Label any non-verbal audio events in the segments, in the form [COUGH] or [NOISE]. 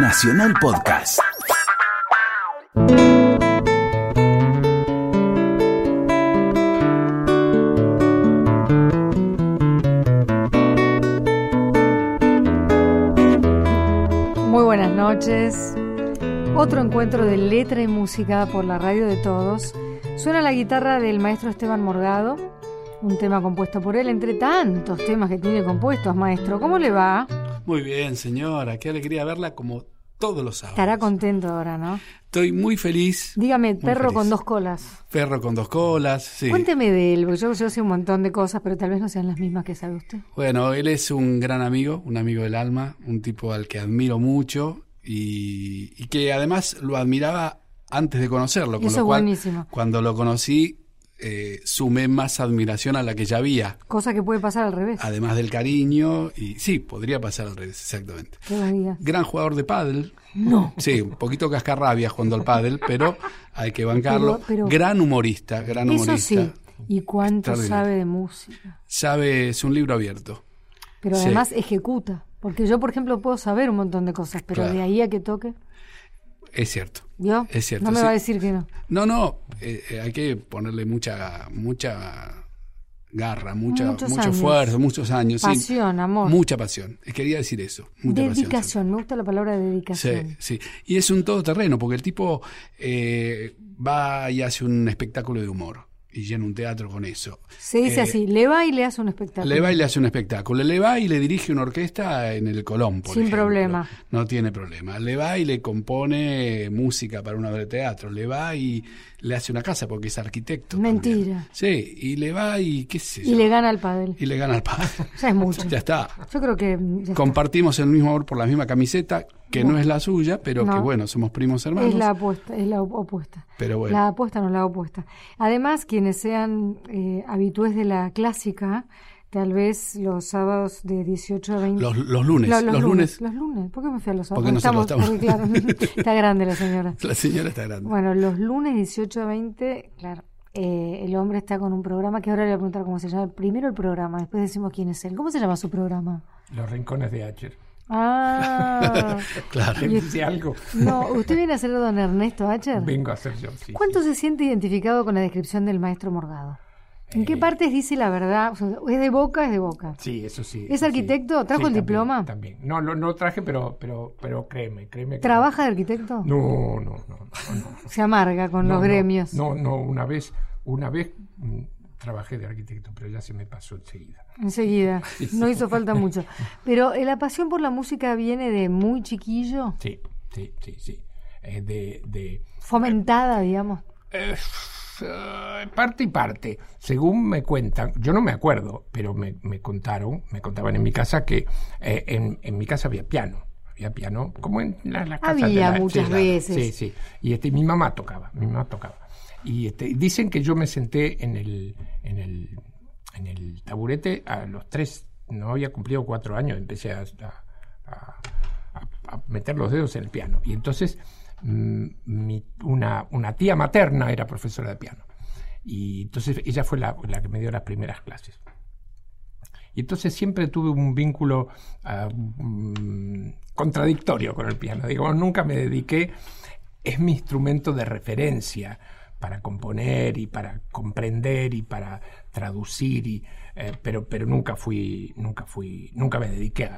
Nacional Podcast. Muy buenas noches. Otro encuentro de letra y música por la radio de todos. Suena la guitarra del maestro Esteban Morgado, un tema compuesto por él, entre tantos temas que tiene compuestos, maestro. ¿Cómo le va? Muy bien, señora. Qué alegría verla como todos los sábados. Estará contento ahora, ¿no? Estoy muy feliz. Dígame, Muy perro feliz. con dos colas. Perro con dos colas, sí. Cuénteme de él, porque yo, yo sé un montón de cosas, pero tal vez no sean las mismas que sabe usted. Bueno, él es un gran amigo, un amigo del alma, un tipo al que admiro mucho y, y que además lo admiraba antes de conocerlo. Con Eso lo es cual, buenísimo. Cuando lo conocí, eh, sumé más admiración a la que ya había. Cosa que puede pasar al revés. Además del cariño, y sí, podría pasar al revés, exactamente. Digas. Gran jugador de pádel, No. Sí, un poquito cascarrabias jugando al pádel, pero hay que bancarlo. Pero- pero- gran humorista, gran Eso humorista. sí. ¿Y cuánto sabe de música? Sabe, es un libro abierto. Pero Sí. además ejecuta. Porque yo, por ejemplo, puedo saber un montón de cosas, pero Claro. de ahí a que toque, Es cierto. ¿yo? Es cierto, No me sí. va a decir que no. No, no, eh, eh, hay que ponerle mucha, mucha garra, mucha, Muchos mucho años. esfuerzo, muchos años. sí. Pasión, amor. Mucha pasión. Eh, Quería decir eso. Mucha pasión. dedicación, me gusta la palabra Sí, dedicación. sí. Y es un todoterreno, porque el tipo eh, va y hace un espectáculo de humor y llena un teatro con eso. Se dice Eh, así, le va y le hace un espectáculo. Le va y le hace un espectáculo. Le va y le dirige una orquesta en el Colón, por Sin ejemplo. problema. No tiene problema. Le va y le compone música para una obra de teatro. Le va y le hace una casa porque es arquitecto. Mentira. también. Sí, y le va y qué sé yo. Y le gana al pádel. Y le gana al padre. Ya es mucho. [LAUGHS] ya está. Yo creo que está. Compartimos el mismo amor por la misma camiseta, que no, es la suya, pero No. que bueno, somos primos hermanos. es la apuesta, es la op- opuesta. Pero bueno. La apuesta no la opuesta. Además, quienes sean eh, habitués de la clásica, tal vez los sábados de 18 a 20. Los, los lunes. Lo- los, lunes. Los lunes. ¿Por qué me fui a los sábados? Porque no Estamos- estamos- porque, claro, [LAUGHS] está grande la señora. La señora está grande. Bueno, los lunes 18 a 20, claro, eh, el hombre está con un programa que ahora le voy a preguntar cómo se llama. Primero el programa, después decimos quién es él. ¿Cómo se llama su programa? Los rincones de Acher. Ah, [LAUGHS] Claro. ¿Le dice algo? no, ¿usted viene a ser don Ernesto Acher? Vengo a ser yo, sí. ¿Cuánto se siente identificado con la descripción del maestro Morgado? ¿En qué Eh, partes dice la verdad? O sea, ¿Es de boca? Es de boca. Sí, eso sí. ¿Es eso arquitecto? sí. ¿Trajo Sí, el también, diploma? También. No, lo, no lo traje, pero, pero, pero créeme, créeme. que- ¿Trabaja de arquitecto? No, no, no. no, no. Se amarga con No, los no, gremios. No, no, una vez, una vez mm, trabajé de arquitecto, pero ya se me pasó enseguida. Enseguida. No hizo falta mucho. [LAUGHS] Pero eh, la pasión por la música viene de muy chiquillo, Sí, sí, sí, sí. Eh, de, de fomentada, digamos. Eh, eh, parte y parte. Según me cuentan, yo no me acuerdo, pero me, me contaron, me contaban en mi casa que eh, en, en mi casa había piano. Había piano, como en la- las casas de Había la- muchas sí, veces. Sí, sí. Y este, mi mamá tocaba, mi mamá tocaba. Y este, dicen que yo me senté en el, en el, en el taburete a los tres, no había cumplido cuatro años, empecé a, a- meter los dedos en el piano. Y entonces mm, una, una tía materna era profesora de piano. Y entonces ella fue la, la que me dio las primeras clases. Y entonces siempre tuve un vínculo ah, mm, contradictorio con el piano. Digamos, nunca me dediqué, es mi instrumento de referencia para componer y para comprender y para traducir y eh, pero pero nunca fui nunca fui nunca me dediqué a,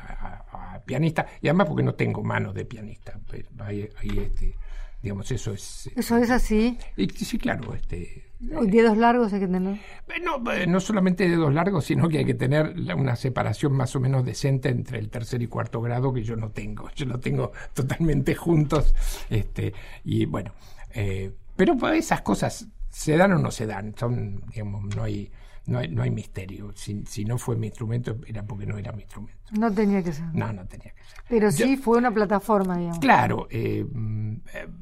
a- a pianista y además porque no tengo manos de pianista pero ahí, ahí, este digamos eso es Eso es así. y sí claro este Dedos largos hay que tener. eh, No, eh, no solamente dedos largos, sino que hay que tener una separación más o menos decente entre el tercer y cuarto grado que yo no tengo. Yo lo tengo totalmente juntos. Este, y bueno, eh, pero pues, esas cosas se dan o no se dan. Son, digamos, no hay, no hay, no hay misterio. Si, si no fue mi instrumento, era porque no era mi instrumento. No tenía que ser. No, no tenía que ser. Pero sí fue una plataforma, digamos. Claro, eh,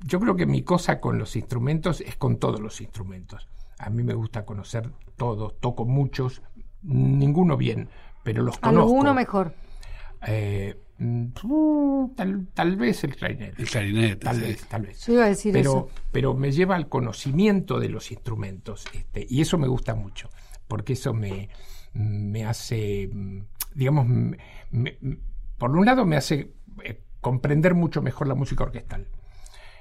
yo creo que mi cosa con los instrumentos es con todos los instrumentos. A mí me gusta conocer todos, toco muchos, ninguno bien, pero los conozco. Alguno mejor. Eh, uh, tal, tal vez el clarinete. El clarinete. Tal sí. vez, tal vez. Yo iba a decir Pero, eso. pero me lleva al conocimiento de los instrumentos. Este, y eso me gusta mucho, porque eso me, me hace, mm, digamos, me- me- por un lado me hace eh, comprender mucho mejor la música orquestal.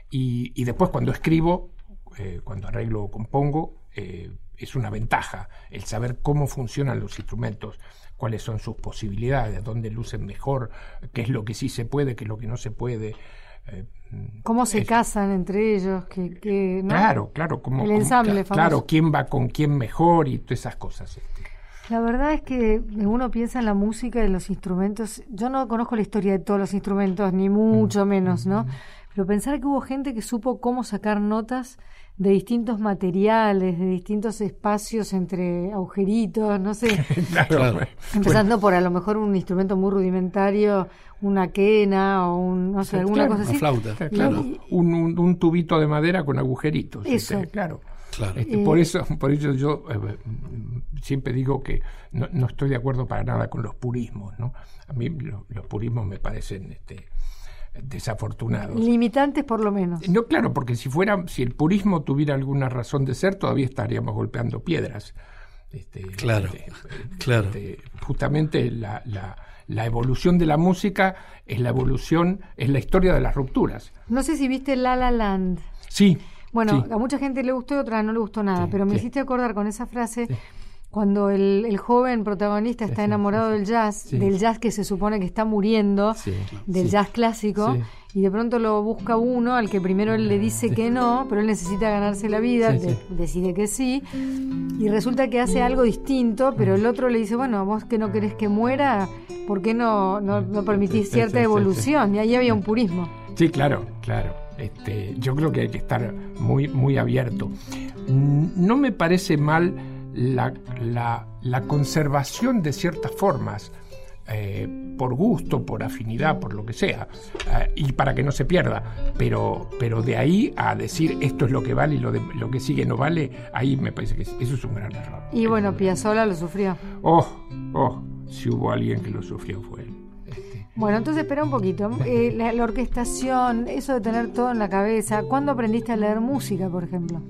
Y, después cuando escribo, eh, cuando arreglo o compongo, eh, es una ventaja el saber cómo funcionan los instrumentos, cuáles son sus posibilidades, dónde lucen mejor, qué es lo que sí se puede, qué es lo que no se puede. Eh, ¿Cómo se casan entre ellos? Que, Claro, claro. Como, el ensamble Claro, quién va con quién mejor y todas esas cosas. Este. La verdad es que uno piensa en la música y en los instrumentos. Yo no conozco la historia de todos los instrumentos, ni mucho mm. menos, ¿no? Mm. Pero pensar que hubo gente que supo cómo sacar notas de distintos materiales, de distintos espacios entre agujeritos, no sé. [LAUGHS] claro, Empezando por a lo mejor un instrumento muy rudimentario, una quena o un, no sé, alguna cosa así. flauta. Claro, un, un, tubito de madera con agujeritos. Eso. claro. Este, por eso, por eso yo eh, siempre digo que no, estoy de acuerdo para nada con los purismos, ¿no? A mí los purismos me parecen este, desafortunados. Limitantes por lo menos. No, claro, porque si fuera, si el purismo tuviera alguna razón de ser, todavía estaríamos golpeando piedras. Este, claro, este, claro. justamente la, la, evolución de la música es la evolución, es la historia de las rupturas. No sé si viste La La Land. Sí. Bueno, a mucha gente le gustó y a otra no le gustó nada, pero me hiciste acordar con esa frase cuando el, joven protagonista está enamorado del jazz, del jazz que se supone que está muriendo, del jazz clásico, y de pronto lo busca uno al que primero él le dice que no, pero él necesita ganarse la vida, decide que sí, y resulta que hace algo distinto, pero el otro le dice, bueno, vos que no querés que muera, ¿por qué no, no, no permitís cierta evolución? Y ahí había un purismo. Sí, claro, claro. Este, yo creo que hay que estar muy, muy abierto. No me parece mal la, la, conservación de ciertas formas, eh, por gusto, por afinidad, por lo que sea, eh, y para que no se pierda. Pero, pero de ahí a decir esto es lo que vale y lo, de, lo que sigue no vale, ahí me parece que eso es un gran error. Y bueno, Piazzolla lo sufrió. Oh, oh, si hubo alguien que lo sufrió fue él. Este. Bueno, entonces espera un poquito. Eh, la, la, orquestación, eso de tener todo en la cabeza. ¿Cuándo aprendiste a leer música, por ejemplo?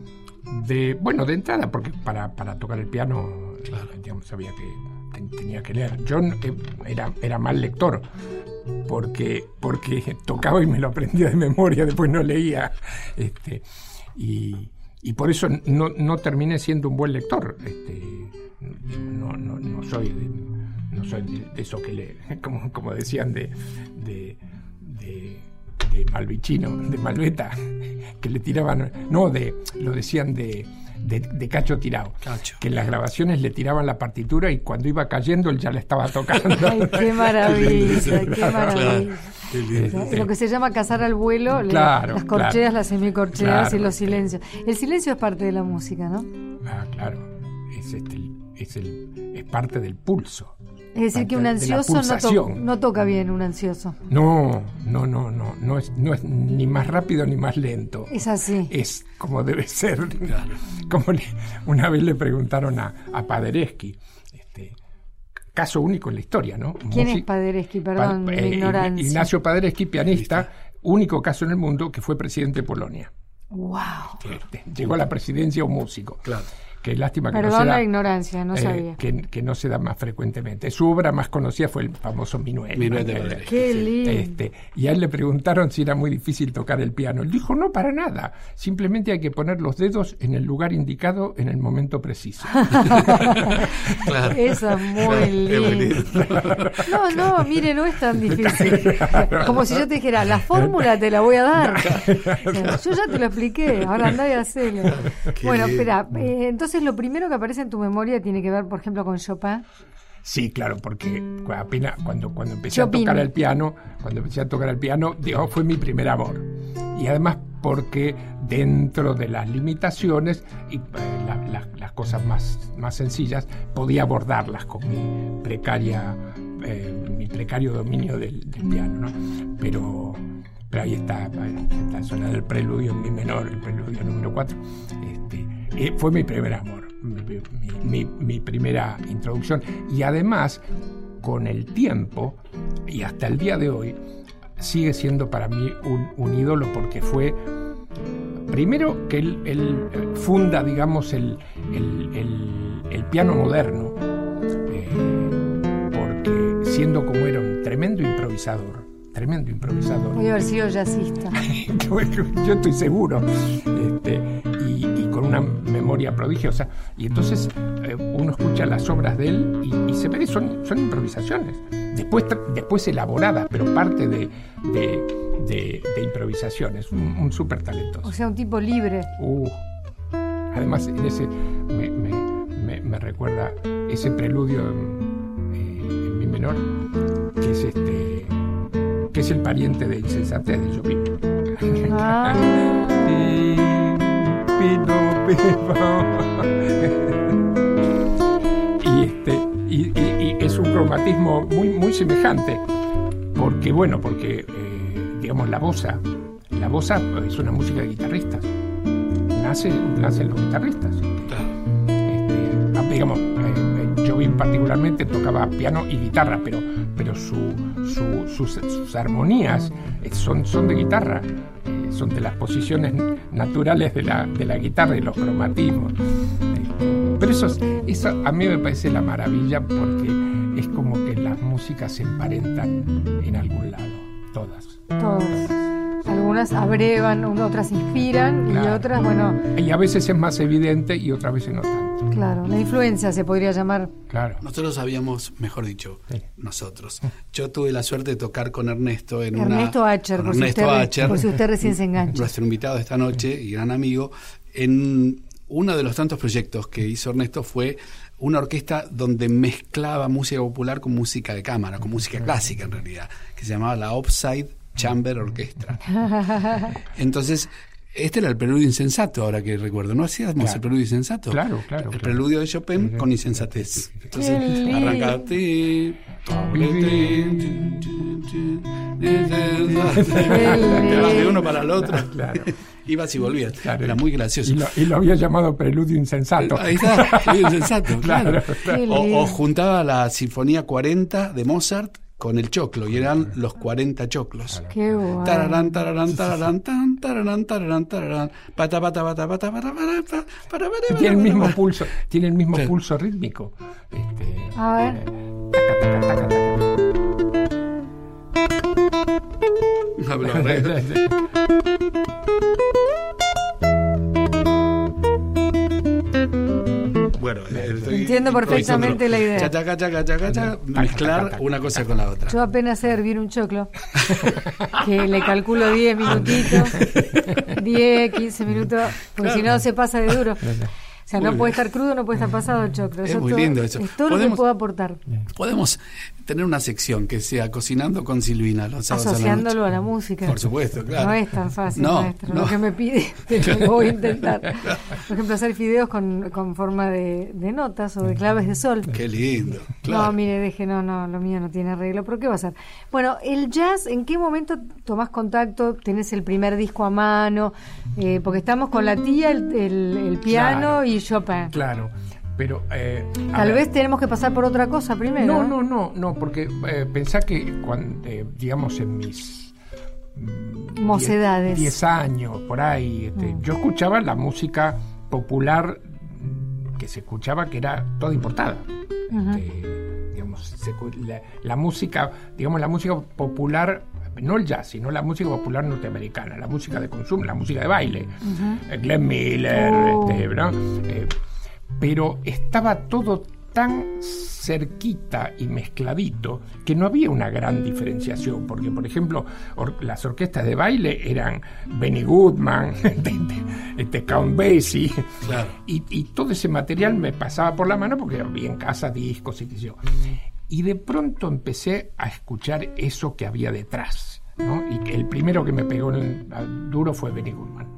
De bueno de entrada porque para, para tocar el piano claro. sabía que tenía que leer yo eh, era era mal lector porque porque [LAUGHS] tocaba y me lo aprendía de memoria después no leía este y, y por eso no, no, terminé siendo un buen lector este no, no, no soy de, no soy de, eso que le [LAUGHS] como, como decían de, de de Malvichino, de Malveta, que le tiraban, no, de, lo decían de, de, Cacho Tirado, que en las grabaciones le tiraban la partitura y cuando iba cayendo él ya la estaba tocando. [LAUGHS] Ay, qué maravilla, qué maravilla. Lo que se llama cazar al vuelo, las corcheas, las semicorcheas y los silencios. El silencio es parte de la música, ¿no? Ah, claro, es, este, es, el, es parte del pulso. Es decir, que un ansioso no, toca bien, un ansioso. No, no, no, no, no es, no es ni más rápido ni más lento. Es así. Es como debe ser. Como una vez le preguntaron a, a Paderewski, este, caso único en la historia, ¿no? ¿Quién es Paderewski? Perdón, mi eh, ignorancia. Ignacio Paderewski, pianista, único caso en el mundo que fue presidente de Polonia. ¡Wow! Este, llegó a la presidencia un músico. Claro lástima que no se da, la ignorancia, no eh, sabía. Que, no se da más frecuentemente. Su obra más conocida fue el famoso Minuet. Qué lindo. Este, y a él le preguntaron si era muy difícil tocar el piano. Él dijo, no, para nada. Simplemente hay que poner los dedos en el lugar indicado en el momento preciso. [LAUGHS] claro. Eso es muy lindo. No, no, mire, no es tan [LAUGHS] difícil. Como si yo te dijera, la fórmula te la voy a dar. [LAUGHS] yo ya te lo expliqué, ahora andá y hacelo. bueno, espera, eh, entonces lo primero que aparece en tu memoria tiene que ver, por ejemplo, con Chopin. Sí, claro, porque apenas cuando, cuando empecé a tocar el piano, cuando empecé a tocar el piano, digo, fue mi primer amor. Y además porque dentro de las limitaciones y eh, las cosas más, más sencillas podía abordarlas con mi precaria eh, mi precario dominio del, piano, ¿no? Pero pero ahí está, está suena del preludio en mi menor, el preludio número 4. Este, eh, fue mi primer amor, mi, primera introducción. Y además, con el tiempo, y hasta el día de hoy, sigue siendo para mí un, ídolo porque fue, primero, que él, funda, digamos, el, piano moderno, eh, porque siendo como era un tremendo improvisador, tremendo improvisador. A haber sido jazzista. [LAUGHS] Yo estoy seguro. Este, una memoria prodigiosa. Y entonces eh, uno escucha las obras de él y, se ve que son, son improvisaciones. Después, después elaboradas, pero parte de, de, improvisaciones. Un, un súper talentoso. O sea, un tipo libre. Uh, además, en ese me, me, me, recuerda ese preludio en, eh, en, mi menor, que es este que es el pariente de Insensatez de Jobim. Ah. [LAUGHS] y, este, y, es un cromatismo muy, muy semejante, porque bueno, porque eh, digamos la bosa, la bosa es una música de guitarristas, nace, nacen los guitarristas. Este, ah, digamos, eh, particularmente tocaba piano y guitarra, pero, pero su, sus, armonías eh, son, son de guitarra son de las posiciones naturales de la, de la guitarra y los cromatismos. Pero eso, eso a mí me parece la maravilla porque es como que las músicas se emparentan en algún lado, todas. Todas. Algunas abrevan, otras inspiran y otras, bueno... Y a veces es más evidente y otras veces no tanto. Claro, la influencia se podría llamar. Claro. Nosotros sabíamos, mejor dicho, nosotros. Yo tuve la suerte de tocar con Ernesto en Ernesto una. Acher, por, usted, por si usted recién se engancha. Nuestro invitado de esta noche y gran amigo. En uno de los tantos proyectos que hizo Ernesto fue una orquesta donde mezclaba música popular con música de cámara, con música clásica en realidad, que se llamaba la Offside Chamber Orchestra. [LAUGHS] Entonces, este era el preludio insensato, ahora que recuerdo. ¿No hacíamos el preludio insensato? Claro, claro. El preludio de Chopin con insensatez. Entonces, arrancate. de uno para el otro. Claro. [LAUGHS] Ibas y volvías. Era muy gracioso. Y lo, había llamado preludio insensato. Ahí está, preludio insensato, [LAUGHS] claro. O, o juntaba la Sinfonía 40 de Mozart con el choclo y eran los 40 choclos. Qué guay. Tararán, tararán, tararán, tan, tararán, tararán, tararán, pata, pata, pata, pata, pata, pata, Tiene el mismo pulso, tiene el mismo pulso rítmico. Este, A ver. Bueno, entiendo perfectamente la idea. Chaca, chaca, chaca, mezclar una cosa con la otra. Yo apenas sé hervir un choclo, que le calculo 10 minutitos, 10, 15 minutos, porque si no se pasa de duro. O sea, no puede estar crudo, no puede estar pasado el choclo. Es muy lindo eso. Es todo lo que puedo aportar. Podemos tener una sección que sea cocinando con Silvina los Asociándolo a la, música. Por supuesto, claro. No es tan fácil, maestro. Lo que me pide, [LAUGHS] lo voy a intentar. Por ejemplo, hacer fideos con, con forma de, de, notas o de claves de sol. Qué lindo. No, mire, deje, no, no, lo mío no tiene arreglo. ¿Pero qué va a ser? Bueno, el jazz, ¿en qué momento tomás contacto? ¿Tenés el primer disco a mano? Eh, porque estamos con la tía, el, el, piano y Chopin. Claro. Pero eh, tal vez tenemos que pasar por otra cosa primero. No, no, no, no, porque eh, pensá que cuando, eh, digamos en mis mm, mocedades, 10 años por ahí, este, mm. yo escuchaba la música popular que se escuchaba que era toda importada. Este, digamos, la, música, digamos la música popular no el jazz, sino la música popular norteamericana, la música de consumo, la música de baile. Glenn Miller, oh. este, ¿no? pero estaba todo tan cerquita y mezcladito que no había una gran diferenciación, porque por ejemplo las orquestas de baile eran Benny Goodman, [LAUGHS] este, Count Basie, y, todo ese material me pasaba por la mano porque había en casa discos y qué yo. Y de pronto empecé a escuchar eso que había detrás, y el primero que me pegó en el, duro fue Benny Goodman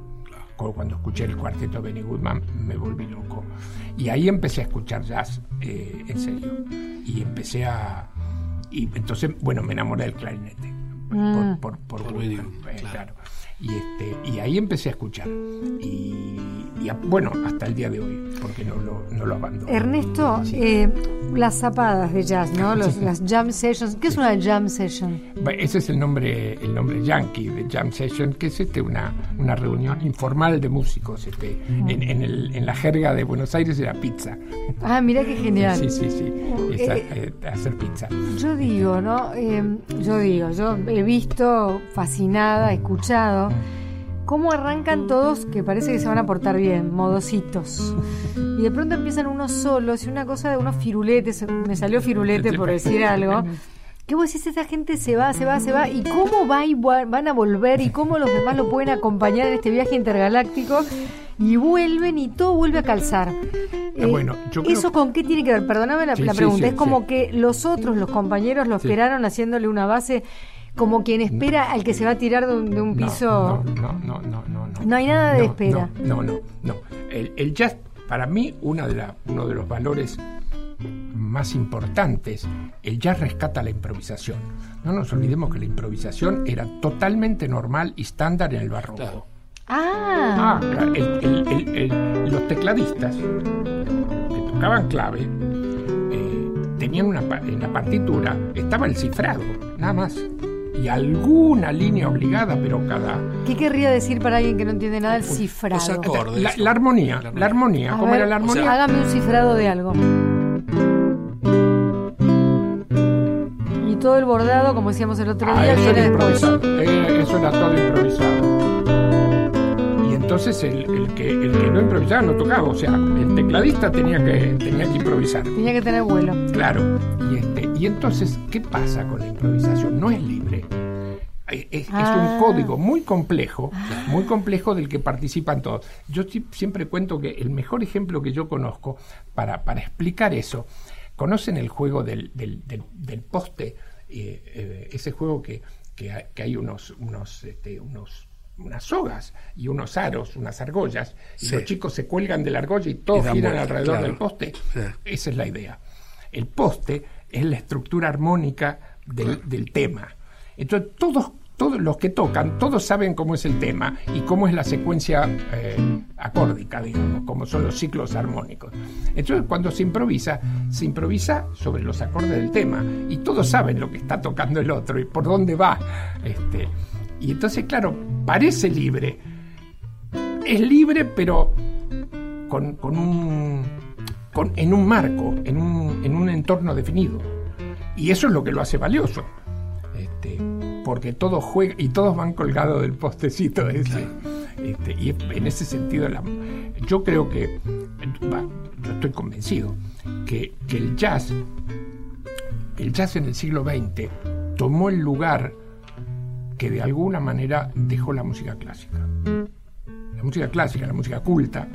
cuando escuché el cuarteto de Benny Goodman me volví loco. Y ahí empecé a escuchar jazz eh, en serio. Y empecé a... Y entonces, bueno, me enamoré del clarinete. Por, mm. por, por, eh, claro. Y, este, y ahí empecé a escuchar. Y, bueno, hasta el día de hoy, porque no lo, no lo abandono. Ernesto, eh, las zapadas de jazz, ¿no? Las jam sessions. ¿Qué es una jam session? Ese es el nombre, el nombre yankee de jam session, que es este, una, una reunión informal de músicos. Este, en, en, el, en la jerga de Buenos Aires era pizza. Ah, mira qué genial. Sí, sí, sí. Eh, eh, hacer pizza. Yo digo, ¿no? yo digo, yo he visto, fascinada, escuchado cómo arrancan todos que parece que se van a portar bien, modositos. Y de pronto empiezan unos solos y una cosa de unos firuletes, me salió firulete por decir algo. ¿Qué vos decís? Esa gente se va, se va, se va. ¿Y cómo va y van a volver? ¿Y cómo los demás lo pueden acompañar en este viaje intergaláctico? Y vuelven y todo vuelve a calzar. Ah, eh, bueno, ¿Eso con qué tiene que ver? Perdóname la, pregunta. es como que los otros, los compañeros, lo esperaron haciéndole una base como quien espera al que se va a tirar de un, piso. No, no, no, no, no. No hay nada de espera. No, no, no. El, jazz, para mí, una de la, uno de los valores más importantes, el jazz rescata la improvisación. No nos olvidemos que la improvisación era totalmente normal y estándar en el barroco. Ah, ah los tecladistas que tocaban clave eh, tenían una en la partitura estaba el cifrado, nada más y alguna línea obligada, pero cada... ¿Qué querría decir para alguien que no entiende nada el cifrado? la, armonía, la armonía, ¿cómo era la armonía? hágame un cifrado de algo. Y todo el bordado, como decíamos el otro ah, día, viene después. Eh, eso era todo improvisado. Y entonces el, que, el que no improvisaba no tocaba, o sea, el tecladista tenía que, tenía que improvisar. Tenía que tener vuelo. Claro. Y, este, y entonces, ¿qué pasa con la improvisación? No es libre. Es, un ah. código muy complejo, muy complejo del que participan todos. Yo siempre cuento que el mejor ejemplo que yo conozco para, para explicar eso, ¿conocen el juego del, del, del, poste? Eh, eh, ese juego que, que, hay unos, unos, este, unos unas sogas y unos aros, unas argollas, y los chicos se cuelgan de la argolla y todos giran alrededor del poste. Esa es la idea. El poste es la estructura armónica del, del tema. Entonces todos todos los que tocan, todos saben cómo es el tema y cómo es la secuencia eh, acórdica, digamos, cómo son los ciclos armónicos. Entonces, cuando se improvisa, se improvisa sobre los acordes del tema y todos saben lo que está tocando el otro y por dónde va. Este, y entonces, claro, parece libre. Es libre, pero con, un, en un marco, en un, en un entorno definido. Y eso es lo que lo hace valioso. Este, porque todos juegan y todos van colgados del postecito ese. Este, y en ese sentido, yo creo que, yo estoy convencido que, el jazz, el jazz en el siglo XX tomó el lugar que de alguna manera dejó la música clásica. La música clásica, la música culta,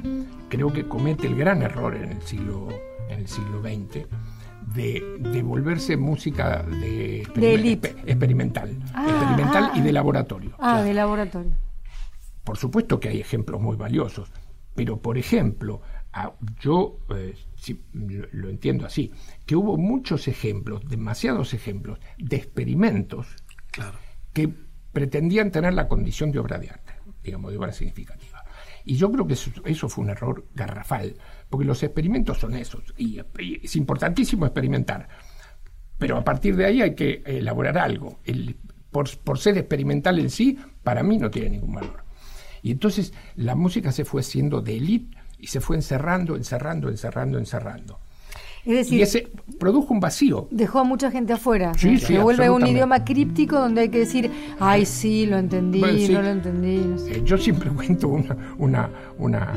creo que comete el gran error en el siglo, en el siglo XX de, volverse música de, experimental, ah, experimental y ah. de laboratorio. Ah, de laboratorio. Por supuesto que hay ejemplos muy valiosos, pero por ejemplo, yo eh, lo, entiendo así, que hubo muchos ejemplos, demasiados ejemplos, de experimentos que pretendían tener la condición de obra de arte, digamos, de obra significativa. Y yo creo que eso fue un error garrafal, porque los experimentos son esos, y, es importantísimo experimentar, pero a partir de ahí hay que elaborar algo. El, por, por, ser experimental en sí, para mí no tiene ningún valor. Y entonces la música se fue siendo de élite y se fue encerrando, encerrando, encerrando, encerrando. Es decir, y ese produjo un vacío. Dejó a mucha gente afuera. se vuelve un idioma críptico donde hay que decir, ay, sí, lo entendí, no lo entendí. Eh, yo siempre [LAUGHS] cuento una, una, una,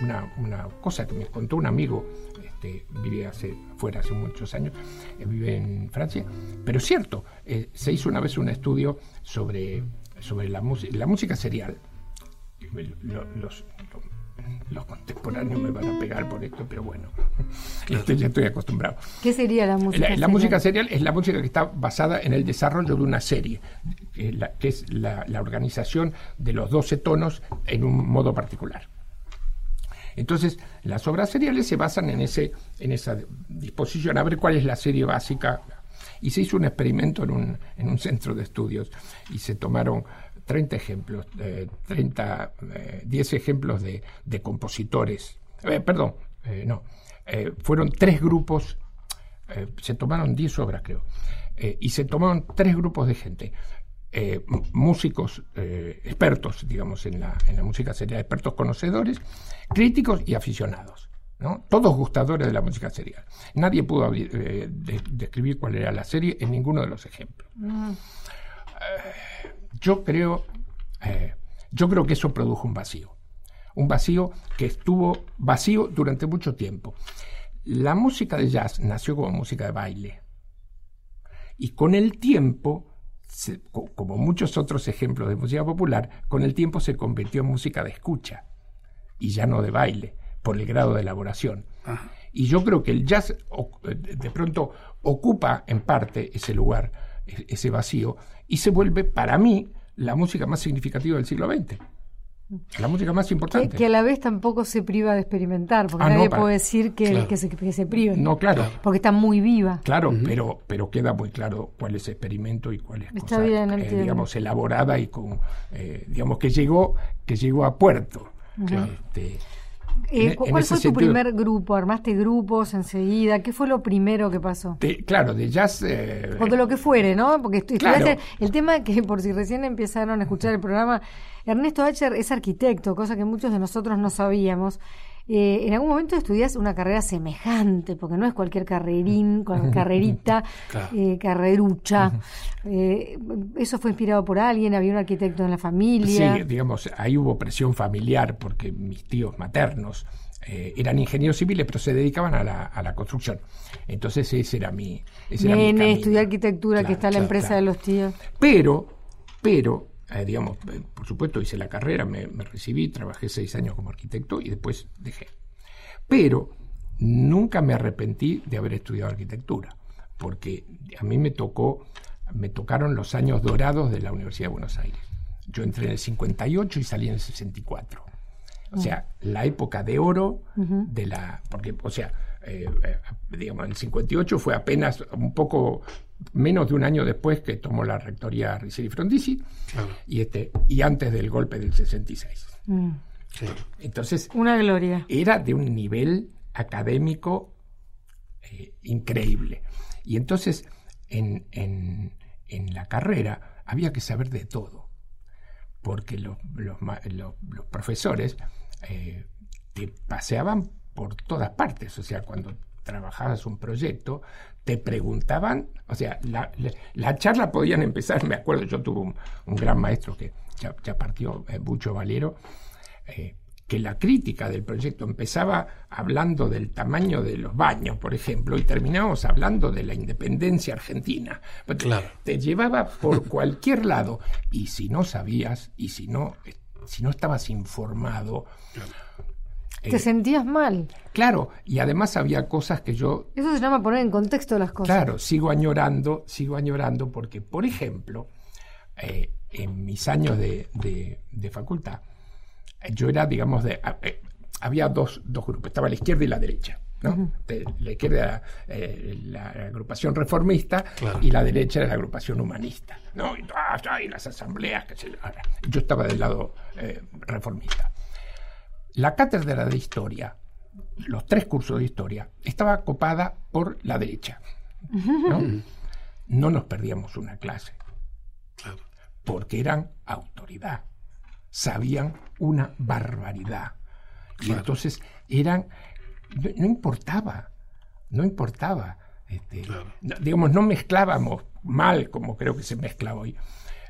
una, una, cosa que me contó un amigo, este, vive hace, fuera hace muchos años, eh, vive en Francia, pero es cierto, eh, se hizo una vez un estudio sobre, sobre la, la música serial. Los, los contemporáneos me van a pegar por esto, pero bueno, [LAUGHS] este, ya estoy acostumbrado. ¿Qué sería la música serial? La música serial es la música que está basada en el desarrollo de una serie, que es la, organización de los 12 tonos en un modo particular. Entonces, las obras seriales se basan en, ese, en esa disposición, a ver cuál es la serie básica. Y se hizo un experimento en un, en un centro de estudios y se tomaron 30 ejemplos, eh, 30, eh, 10 ejemplos de, de compositores. Eh, perdón, eh, no. Eh, fueron tres grupos, eh, se tomaron 10 obras creo, eh, y se tomaron tres grupos de gente. eh, músicos eh, expertos, digamos, en la, en la música serial, expertos conocedores, críticos y aficionados. ¿no? Todos gustadores de la música serial. Nadie pudo eh, de- describir cuál era la serie en ninguno de los ejemplos. Eh, yo creo, eh, yo creo que eso produjo un vacío. Un vacío que estuvo vacío durante mucho tiempo. La música de jazz nació como música de baile. Y con el tiempo, se- como muchos otros ejemplos de música popular, con el tiempo se convirtió en música de escucha y ya no de baile, por el grado de elaboración. Ajá. Y yo creo que el jazz de pronto ocupa en parte ese lugar, ese vacío, y se vuelve para mí la música más significativa del siglo XX. La música más importante. que a la vez tampoco se priva de experimentar, porque Ah, no, nadie para- puede decir que, Claro. que se, que se prive, No, claro. porque está muy viva. Claro, pero, pero queda muy claro cuál es experimento y cuál es Está cosa, bien, eh, digamos, elaborada y con, eh, digamos, que llegó, que llegó a puerto. Este, Eh, en ¿Cuál fue tu sentido- primer grupo? ¿Armaste grupos enseguida? ¿Qué fue lo primero que pasó? claro, de jazz. eh, O de lo que fuere, ¿no? Porque Claro. el tema que por si recién empezaron a escuchar el programa, Ernesto Acher es arquitecto, cosa que muchos de nosotros no sabíamos. Eh, en algún momento estudias una carrera semejante, porque no es cualquier carrerín, [LAUGHS] con carrerita, Claro. eh, carrerucha. Eh, ¿Eso fue inspirado por alguien? ¿Había un arquitecto en la familia? Sí, digamos, ahí hubo presión familiar porque mis tíos maternos eh, eran ingenieros civiles, pero se dedicaban a la, a la construcción. Entonces ese era mi, ese era mi Nene, arquitectura, que Claro, está la empresa claro. de los tíos. Pero, pero, eh, digamos, eh, por supuesto hice la carrera, me, me recibí, trabajé seis años como arquitecto y después dejé. Pero nunca me arrepentí de haber estudiado arquitectura, porque a mí me tocó, me tocaron los años dorados de la Universidad de Buenos Aires. Yo entré en el 58 y salí en el 64. O sea, la época de oro de la. Porque, o sea, eh, eh, digamos, el 58 fue apenas un poco menos de un año después que tomó la rectoría Riccieri Frondizi Claro. y, este, y antes del golpe del 66. Mm. Entonces, Una gloria. era de un nivel académico eh, increíble. Y entonces, en, en- en la carrera había que saber de todo, porque los, los ma- los- los profesores eh, te paseaban por todas partes, o sea, cuando trabajabas un proyecto, te preguntaban, o sea, la, la- la charla podían empezar, me acuerdo, yo tuve un, un gran maestro que ya, ya partió, eh, Bucho Valero, eh, que la crítica del proyecto empezaba hablando del tamaño de los baños, por ejemplo, y terminábamos hablando de la independencia argentina. Porque Claro. Te llevaba por [LAUGHS] cualquier lado y si no sabías y si no, eh, si no estabas informado, Te eh, sentías mal. claro, y además había cosas que yo Eso se llama poner en contexto las cosas. Claro, sigo añorando, sigo añorando porque, por ejemplo, eh, en mis años de, de- de facultad, eh, yo era, digamos, de... a- eh, había dos, dos grupos, estaba la izquierda y la derecha. ¿no? De- la izquierda era eh, la agrupación reformista Claro. y la derecha era la agrupación humanista. ¿no? Y, ah, ah, y las asambleas, que se, yo estaba del lado eh, reformista. La cátedra de historia, los tres cursos de historia, estaba copada por la derecha. ¿no? No nos perdíamos una clase, Claro. porque eran autoridad, sabían una barbaridad. Y entonces eran, no, no importaba, no importaba. este, no- digamos, no mezclábamos mal como creo que se mezcla hoy.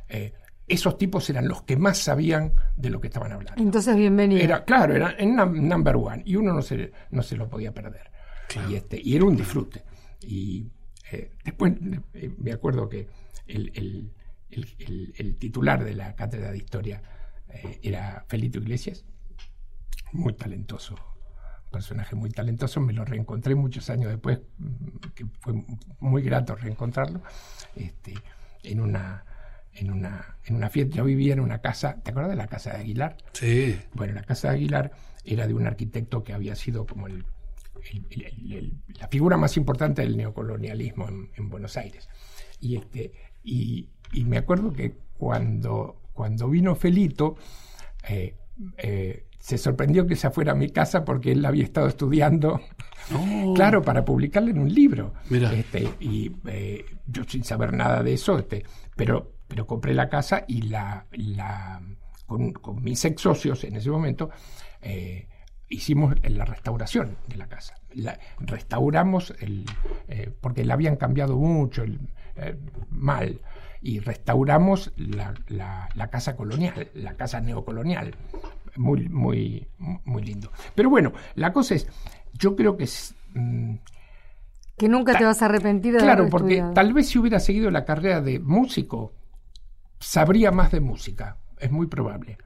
Eh, esos tipos eran los que más sabían de lo que estaban hablando. Entonces, bienvenido. Era, claro, era en num- number one y uno no se, no se lo podía perder. Claro. Y, este, y era un disfrute. Y eh, después eh, me acuerdo que el, el- el- el- el titular de la cátedra de historia eh, era Felito Iglesias, muy talentoso, personaje muy talentoso. Me lo reencontré muchos años después, mm, que fue muy grato reencontrarlo, este, en una. En una, en una fiesta, yo vivía en una casa, ¿te acuerdas de la casa de Aguilar? Sí. Bueno, la casa de Aguilar era de un arquitecto que había sido como el, la figura más importante del neocolonialismo en, Buenos Aires. Y, este, y, me acuerdo que cuando, cuando vino Felito, eh, eh, se sorprendió que se fuera mi casa porque él había estado estudiando, oh. claro, para publicarle en un libro. Este, y eh, yo sin saber nada de eso, este, pero, pero compré la casa y la, la con, mis ex socios en ese momento eh, hicimos la restauración de la casa. La, restauramos, el, eh, porque la habían cambiado mucho, el, mal y restauramos la, la, casa colonial, la casa neocolonial muy, muy, muy lindo. Pero bueno, la cosa es, yo creo que es... Mm, que nunca te vas a arrepentir de Claro, porque tal vez si hubiera seguido la carrera de músico, sabría más de música, es muy probable.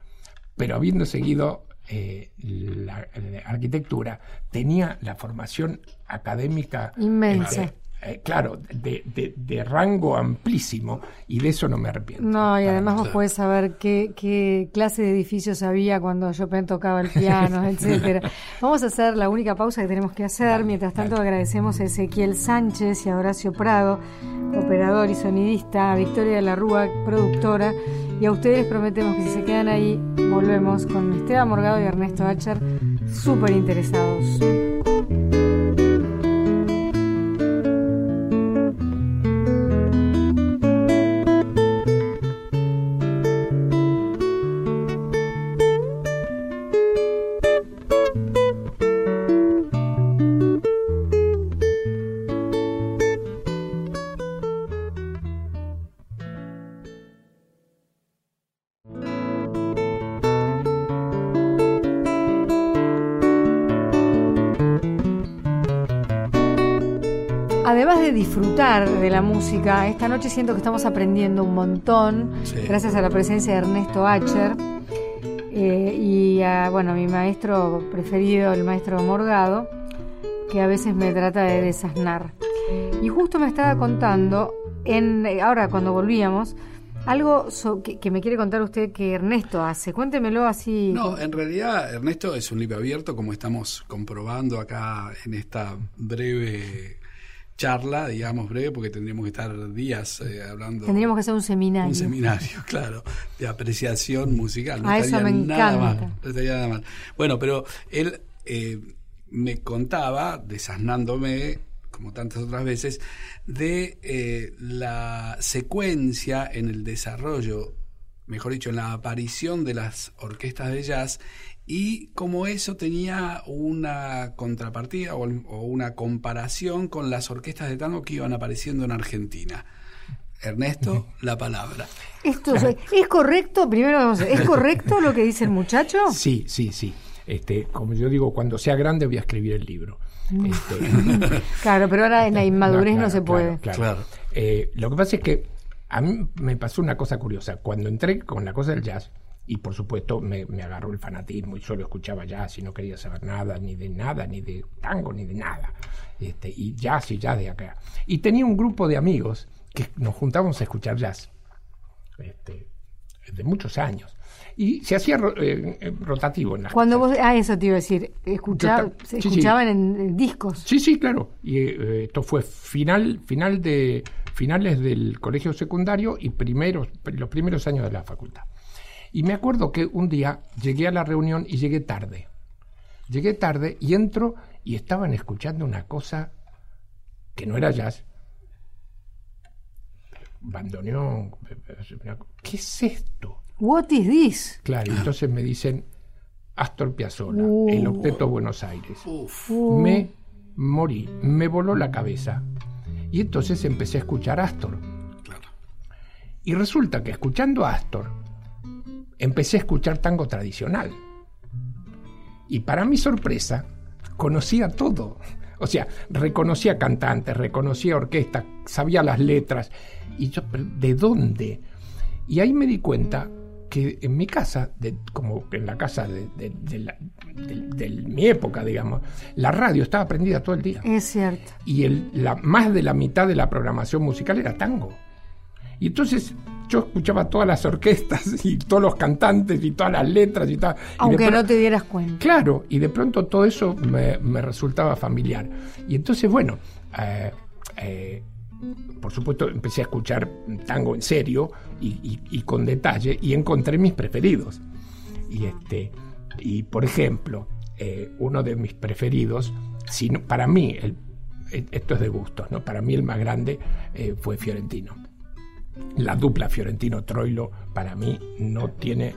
Pero habiendo seguido eh, la, arquitectura, tenía la formación académica inmensa. Este, eh, claro, de, rango amplísimo y de eso no me arrepiento. No, y además vos podés saber qué, clase de edificios había cuando Chopin tocaba el piano, [LAUGHS] etcétera. Vamos a hacer la única pausa que tenemos que hacer. Mientras tanto, agradecemos a Ezequiel Sánchez y a Horacio Prado, operador y sonidista, a Victoria de la Rúa, productora, y a ustedes prometemos que si se quedan ahí, volvemos con Esteban Morgado y Ernesto Acher, súper interesados. Disfrutar de la música. Esta noche siento que estamos aprendiendo un montón, gracias a la presencia de Ernesto Acher eh, y a, bueno, mi maestro preferido, el maestro Morgado, que a veces me trata de desasnar. Y justo me estaba contando, en, ahora cuando volvíamos, algo que, me quiere contar usted que Ernesto hace. Cuéntemelo así. No, en realidad Ernesto es un libro abierto, como estamos comprobando acá en esta breve charla, digamos, breve, porque tendríamos que estar días eh, hablando. Tendríamos que hacer un seminario. Un seminario, [LAUGHS] claro, de apreciación musical. No A eso me Mal, no estaría nada mal. Bueno, pero él eh, me contaba, desasnándome, como tantas otras veces, de eh, la secuencia en el desarrollo, mejor dicho, en la aparición de las orquestas de jazz y como eso tenía una contrapartida o, una comparación con las orquestas de tango que iban apareciendo en Argentina. Ernesto, [LAUGHS] la palabra. Esto es, correcto, primero vamos ¿es [LAUGHS] correcto lo que dice el muchacho? Sí, sí, sí. Este, como yo digo, cuando sea grande voy a escribir el libro. Mm. Este, [LAUGHS] claro, pero ahora en la inmadurez no, se puede. Claro, eh, lo que pasa es que a mí me pasó una cosa curiosa. Cuando entré con la cosa del jazz, y por supuesto me, agarró el fanatismo y solo escuchaba jazz y no quería saber nada, ni de nada, ni de tango, ni de nada. Este, y jazz y jazz de acá. Y tenía un grupo de amigos que nos juntábamos a escuchar jazz este, de muchos años. Y se hacía eh, rotativo en las Cuando vos, ah, eso te iba a decir, se escuchaban En, discos. Sí, sí, claro. Y eh, esto fue final, final de, finales del colegio secundario y primeros, los primeros años de la facultad. Y me acuerdo que un día llegué a la reunión y llegué tarde. Llegué tarde y entro y estaban escuchando una cosa que no era jazz. Bandoneón. ¿Qué es esto? What is this? Claro, entonces me dicen Astor Piazzolla, uh. el octeto Buenos Aires. Me morí, me voló la cabeza. Y entonces empecé a escuchar Astor. Y resulta que escuchando Astor, empecé a escuchar tango tradicional. Y para mi sorpresa, conocía todo. O sea, reconocía cantantes, reconocía orquestas, sabía las letras. Y yo, ¿de dónde? Y ahí me di cuenta que en mi casa, de, como en la casa de, de, mi época, digamos, la radio estaba prendida todo el día. Es cierto. Y el, la, más de la mitad de la programación musical era tango. Y entonces yo escuchaba todas las orquestas [LAUGHS] y todos los cantantes y todas las letras y tal. Aunque no te dieras cuenta. Claro, y de pronto todo eso me, resultaba familiar. Y entonces, bueno, eh, eh, por supuesto empecé a escuchar tango en serio y, con detalle y encontré mis preferidos. Y, este, y por ejemplo, eh, uno de mis preferidos, para mí, el, esto es de gustos, ¿no? para mí el más grande fue Fiorentino la dupla Fiorentino-Troilo para mí no tiene,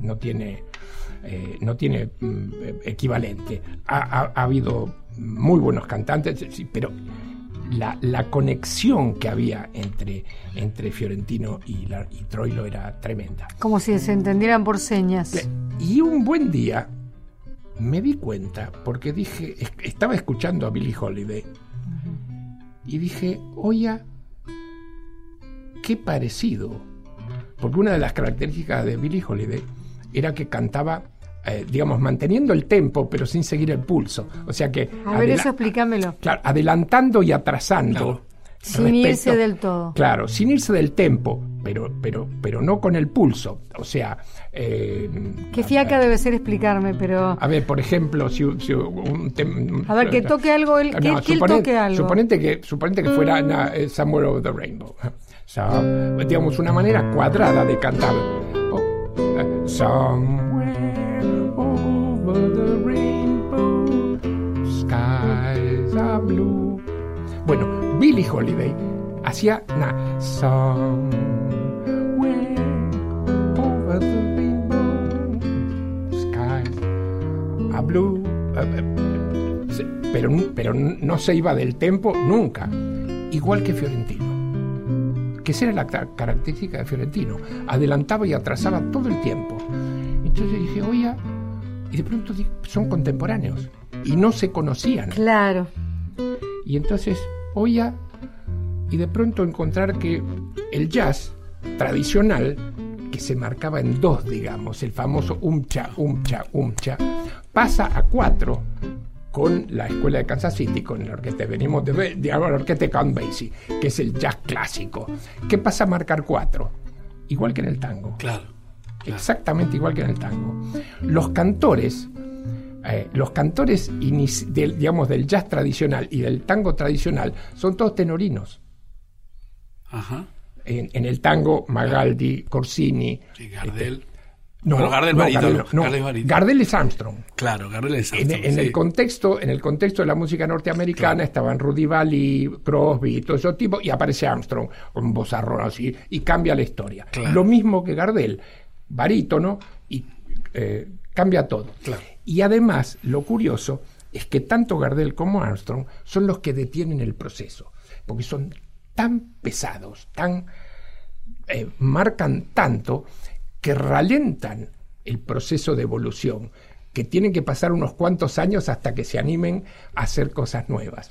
no tiene, eh, no tiene mm, equivalente. Ha, habido muy buenos cantantes, pero la, conexión que había entre, entre Fiorentino y, la, y Troilo era tremenda. Como si se entendieran por señas. Y un buen día me di cuenta, porque dije, estaba escuchando a Billie Holiday, y dije, oye, qué parecido. Porque una de las características de Billie Holiday era que cantaba, eh, digamos, manteniendo el tempo, pero sin seguir el pulso. O sea que. A ver, eso explícamelo. Claro, adelantando y atrasando. Sin irse del todo. Claro, sin irse del tempo, pero, pero, pero no con el pulso. O sea. Eh, Qué fiaca debe ser explicarme, pero. A ver, por ejemplo, si, un A ver, que toque algo, él, que, él toque algo. Suponete que, suponete que fuera uh, Somewhere Over the Rainbow digamos, una manera cuadrada de cantar. Oh, eh, somewhere over the rainbow, skies are blue. Bueno, Billie Holiday hacía na somewhere over the rainbow, skies are blue. Eh, eh, pero, pero no se iba del tempo nunca, igual que Fiorentino que esa era la característica de Fiorentino, adelantaba y atrasaba todo el tiempo. Entonces dije, oye, y de pronto son contemporáneos y no se conocían. Claro. Y entonces, oye, y de pronto encontrar que el jazz tradicional, que se marcaba en dos, digamos, el famoso umcha, umcha, umcha, pasa a cuatro con la escuela de Kansas City, con la orquesta, venimos de, de la orquesta de Count Basie, que es el jazz clásico. ¿Qué pasa a marcar cuatro? Igual que en el tango. Claro. Exactamente igual que en el tango. Los cantores, eh, los cantores del, digamos, del jazz tradicional y del tango tradicional son todos tenorinos. Ajá. En, el tango, Magaldi, Corsini. Gardel. Este, no, Gardel, Gardel, es Armstrong. Claro, Gardel es Armstrong. En, el contexto, en el contexto de la música norteamericana estaban Rudy Valley, Crosby, todo ese tipo, y aparece Armstrong con un bozarrón así, y cambia la historia. Lo mismo que Gardel, barítono, y eh, cambia todo. Y además, lo curioso es que tanto Gardel como Armstrong son los que detienen el proceso, porque son tan pesados, tan eh, marcan tanto que ralentan el proceso de evolución, que tienen que pasar unos cuantos años hasta que se animen a hacer cosas nuevas.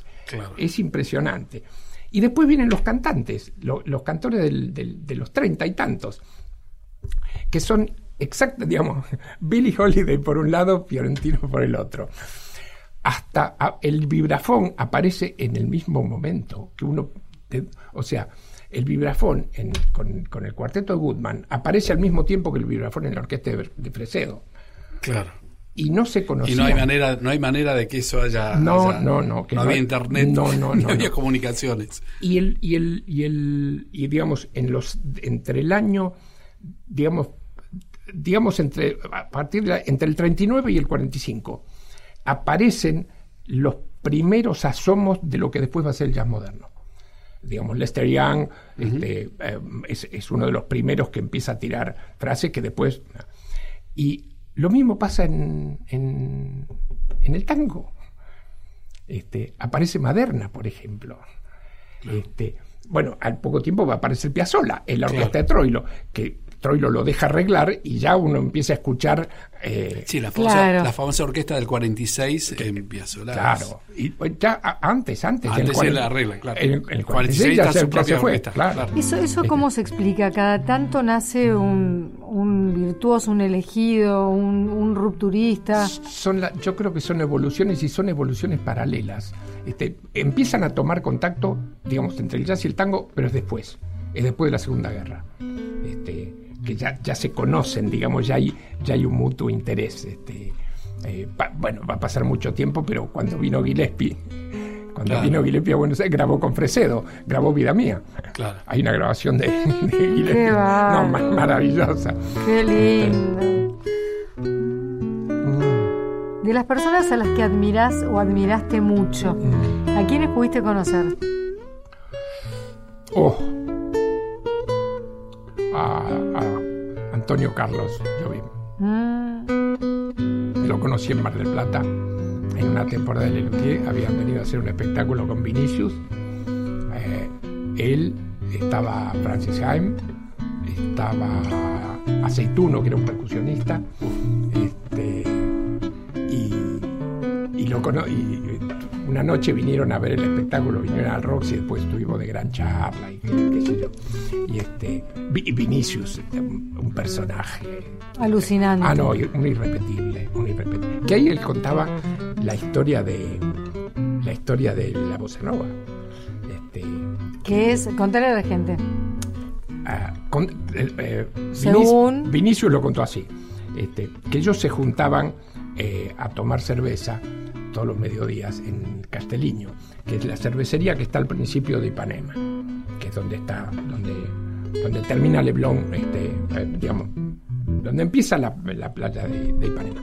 Es impresionante. Y después vienen los cantantes, los cantores de los treinta y tantos, que son exactos, digamos, [LAUGHS] Billy Holiday por un lado, Fiorentino por el otro. Hasta el vibrafón aparece en el mismo momento que uno, o sea, el vibrafón con, el cuarteto de Goodman aparece al mismo tiempo que el vibrafón en la orquesta de, Fresedo. Claro. Y no se conocía. Y no hay manera, no hay manera de que eso haya. No, no, no. no, había internet, no, no, [LAUGHS] no, había comunicaciones. Y el, y el, y el, y digamos, en los, entre el año, digamos, digamos entre, a partir de entre el 39 y el 45, aparecen los primeros asomos de lo que después va a ser el jazz moderno digamos, Lester Young este, eh, es, uno de los primeros que empieza a tirar frases que después... Y lo mismo pasa en, en, el tango. Este, aparece Maderna, por ejemplo. Este, bueno, al poco tiempo va a aparecer Piazzolla en la orquesta de Troilo, que Troilo lo deja arreglar y ya uno empieza a escuchar. Eh, sí, la famosa, orquesta del 46 en Piazzolla. Claro, y pues, ya antes, antes. Antes en la arregla, claro. En, el 46 ya, se, propia fue, claro. Eso, eso cómo se explica? Cada tanto nace un, un virtuoso, un elegido, un, rupturista. Son yo creo que son evoluciones y son evoluciones paralelas. Este, empiezan a tomar contacto, digamos, entre el jazz y el tango, pero es después es después de la Segunda Guerra. Este, que ya, ya se conocen, digamos, ya hay, ya hay un mutuo interés. Este, eh, bueno, va a pasar mucho tiempo, pero cuando vino Gillespie, cuando vino Gillespie a Buenos Aires, grabó con Fresedo, grabó Vida Mía. Claro. Hay una grabación de, Gillespie. no, maravillosa. Qué lindo. Mm. De las personas a las que admiras o admiraste mucho, mm. ¿a quiénes pudiste conocer? Oh. A, Antonio Carlos Jobim. Mm. Lo conocí en Mar del Plata en una temporada de Lelutier. Habían venido a hacer un espectáculo con Vinicius. Eh, él estaba Francis Haim, estaba Aceituno, que era un percusionista. Este, y, lo y una noche vinieron a ver el espectáculo, vinieron al Roxy, después estuvimos de gran charla y qué, sé yo. Y este, Vinicius, este, un, personaje. Alucinante. Ah, no, un irrepetible, un irrepetible. Que ahí él contaba la historia de la historia de la bossa nova. Este, ¿Qué es? Contale a la gente. Ah, eh, Según... Vinicius, lo contó así. Este, que ellos se juntaban eh, a tomar cerveza todos los mediodías en Castelliño, que es la cervecería que está al principio de Ipanema, que es donde está, donde, donde termina Leblon, este, eh, digamos, donde empieza la, playa de, Ipanema.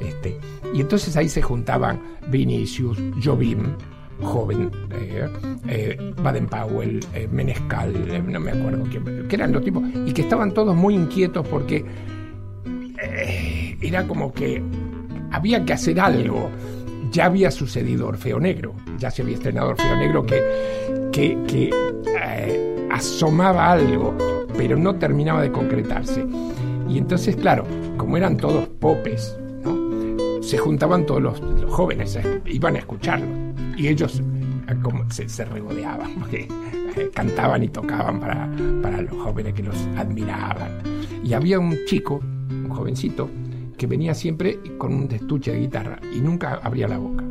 Este, y entonces ahí se juntaban Vinicius, Jobim, joven, eh, eh, Baden-Powell, Menescal, no me acuerdo, que, que, eran los tipos, y que estaban todos muy inquietos porque era como que había que hacer algo ya había sucedido Orfeo Negro, ya se había estrenado Orfeo Negro que, que, eh, asomaba algo, pero no terminaba de concretarse. Y entonces, claro, como eran todos popes, ¿no? se juntaban todos los, jóvenes, eh, iban a escucharlo. Y ellos eh, como se, se regodeaban, porque cantaban y tocaban para, para los jóvenes que los admiraban. Y había un chico, un jovencito, que venía siempre con un estuche de guitarra y nunca abría la boca.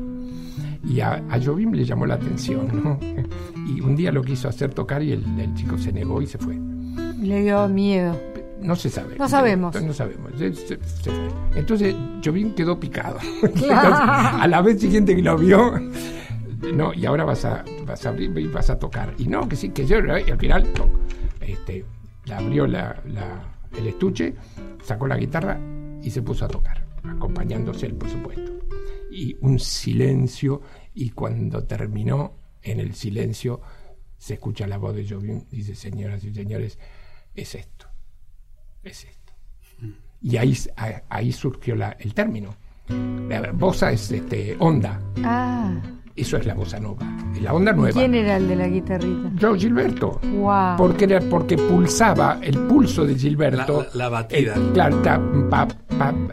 Y a, a Jobim le llamó la atención, ¿no? [LAUGHS] Y un día lo quiso hacer tocar y el, chico se negó y se fue. Le dio miedo. No se sabe. No sabemos. No, sabemos. Se, fue. Entonces Jobim quedó picado. [LAUGHS] a la vez siguiente que lo vio, no, y ahora vas a, vas a abrir y vas a tocar. Y no, que sí, que yo, y al final, este, abrió la, el estuche, sacó la guitarra y se puso a tocar, acompañándose él, por supuesto. Y un silencio, y cuando terminó, en el silencio, se escucha la voz de Jobim, dice, señoras y señores, es esto, es esto. Y ahí, ahí surgió el término. La bosa es este, onda. Ah. Eso es la bossa nova, la onda nueva. ¿Quién era el de la guitarrita? Yo, Gilberto. Wow. Porque, era, porque pulsaba el pulso de Gilberto. La, batida. claro,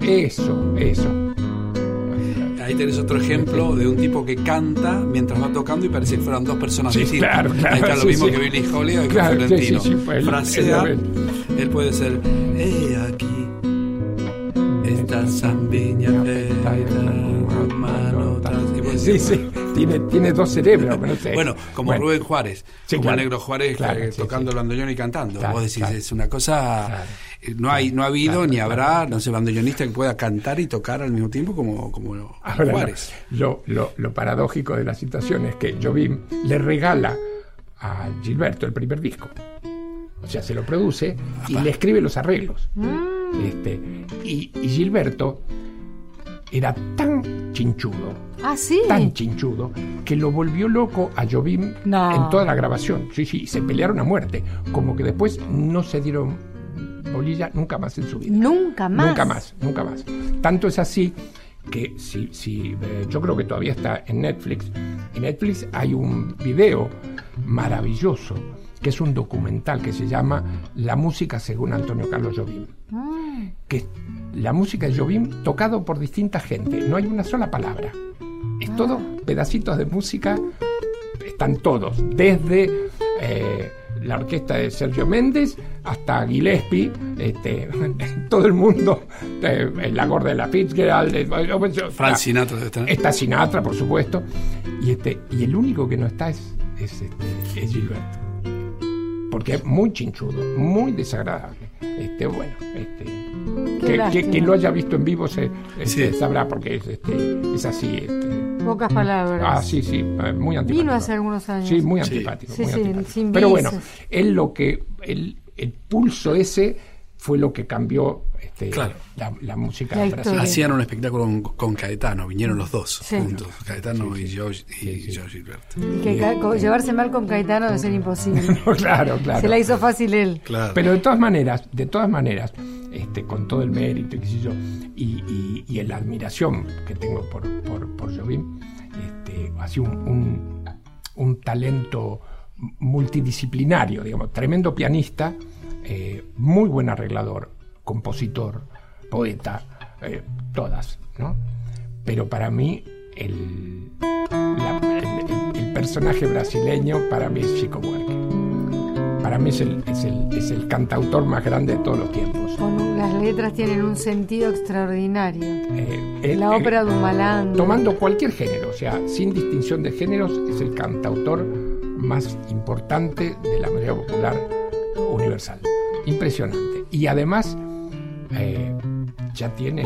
eso, eso. Ahí tenés otro ejemplo de un tipo que canta mientras va tocando y parece que fueran dos personas sí, Claro, claro, Ahí está lo mismo que Billy Holiday y claro, Florentino. Sí, Frasea, él puede ser, he aquí, esta zambiña, mano, sí, sí tiene, tiene dos cerebros. Bueno, como Rubén Juárez, como el negro Juárez eh, tocando el bandoneón y cantando. Vos decís, es una cosa. Eh, no hay, no ha habido ni habrá, no sé, bandoneonista que pueda cantar y tocar al mismo tiempo como, como Juárez. lo, lo, lo, paradójico de la situación es que Jobim le regala a Gilberto el primer disco. O sea, se lo produce y le escribe los arreglos. Mm. Este, y, y Gilberto era tan chinchudo, ¿Ah, sí? tan chinchudo, que lo volvió loco a Jobim en toda la grabación. Sí, sí, se pelearon a muerte. Como que después no se dieron bolilla nunca más en su vida. Nunca más. Nunca más, nunca más. Tanto es así que si, si eh, yo creo que todavía está en Netflix. En Netflix hay un video maravilloso que es un documental que se llama La música según Antonio Carlos Jobim. Mm. Que la música de Jobim tocado por distinta gente, no hay una sola palabra. Es ah. todo pedacitos de música, están todos, desde eh, la orquesta de Sergio Méndez hasta Gillespie, este, [LAUGHS] todo el mundo, eh, la gorda de la Fitzgerald, eh, Frank Sinatra está. Sinatra, por supuesto, y, este, y el único que no está es, es, este, es Gilberto porque es muy chinchudo, muy desagradable. Este, bueno, este, que, que- quien lo haya visto en vivo se, este, Sí. sabrá porque es, este, es así. Este. Pocas palabras. Ah, sí, sí, eh, muy antipático. Vino hace algunos años. Sí, muy antipático. Sí, muy sí, antipático. sin Pero bueno, él lo que, el, el pulso ese fue lo que cambió este, Claro. la, la música brasileña. Hacían un espectáculo con, con Caetano, vinieron los dos Sí. juntos, Caetano y George y George Gilberto. Y que co- llevarse mal con Caetano debe ser imposible. [LAUGHS] claro, claro. Se la hizo fácil él. Claro. Pero de todas maneras, de todas maneras, este, con todo el mérito, qué sé yo, y, y, y la admiración que tengo por, por, por Jobim, este, ha sido un, un, un talento multidisciplinario, digamos, tremendo pianista, eh, muy buen arreglador, compositor, poeta, eh, todas, ¿no? Pero para mí, el, la- el- el- el personaje brasileño, para mí es Chico Buarque. Para mí es el, es, el, es el cantautor más grande de todos los tiempos. Con las letras tienen un sentido extraordinario. Eh, La ópera de Humalán. Tomando cualquier género, o sea, sin distinción de géneros, es el cantautor más importante de la melodía popular universal. Impresionante. Y además, eh, ya tiene,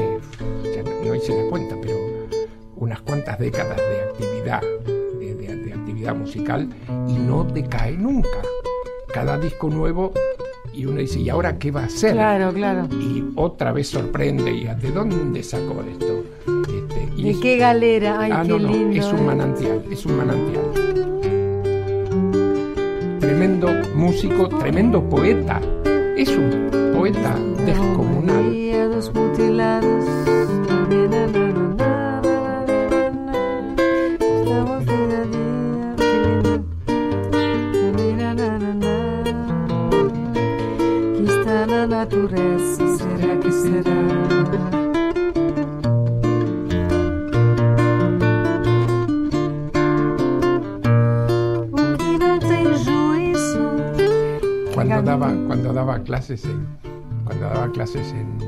ya no, no hice la cuenta, pero unas cuantas décadas de actividad, de, de- de actividad musical, y no decae nunca. Cada disco nuevo, y uno dice, ¿y ahora qué va a hacer? Claro, claro. y otra vez sorprende y ¿de dónde sacó esto? Este, y ¿De qué galera? Ay, ah, qué no, no, lindo. es un manantial, es un manantial. Tremendo músico, tremendo poeta. Es un poeta descomunal. Daba, cuando daba clases en, cuando daba clases en,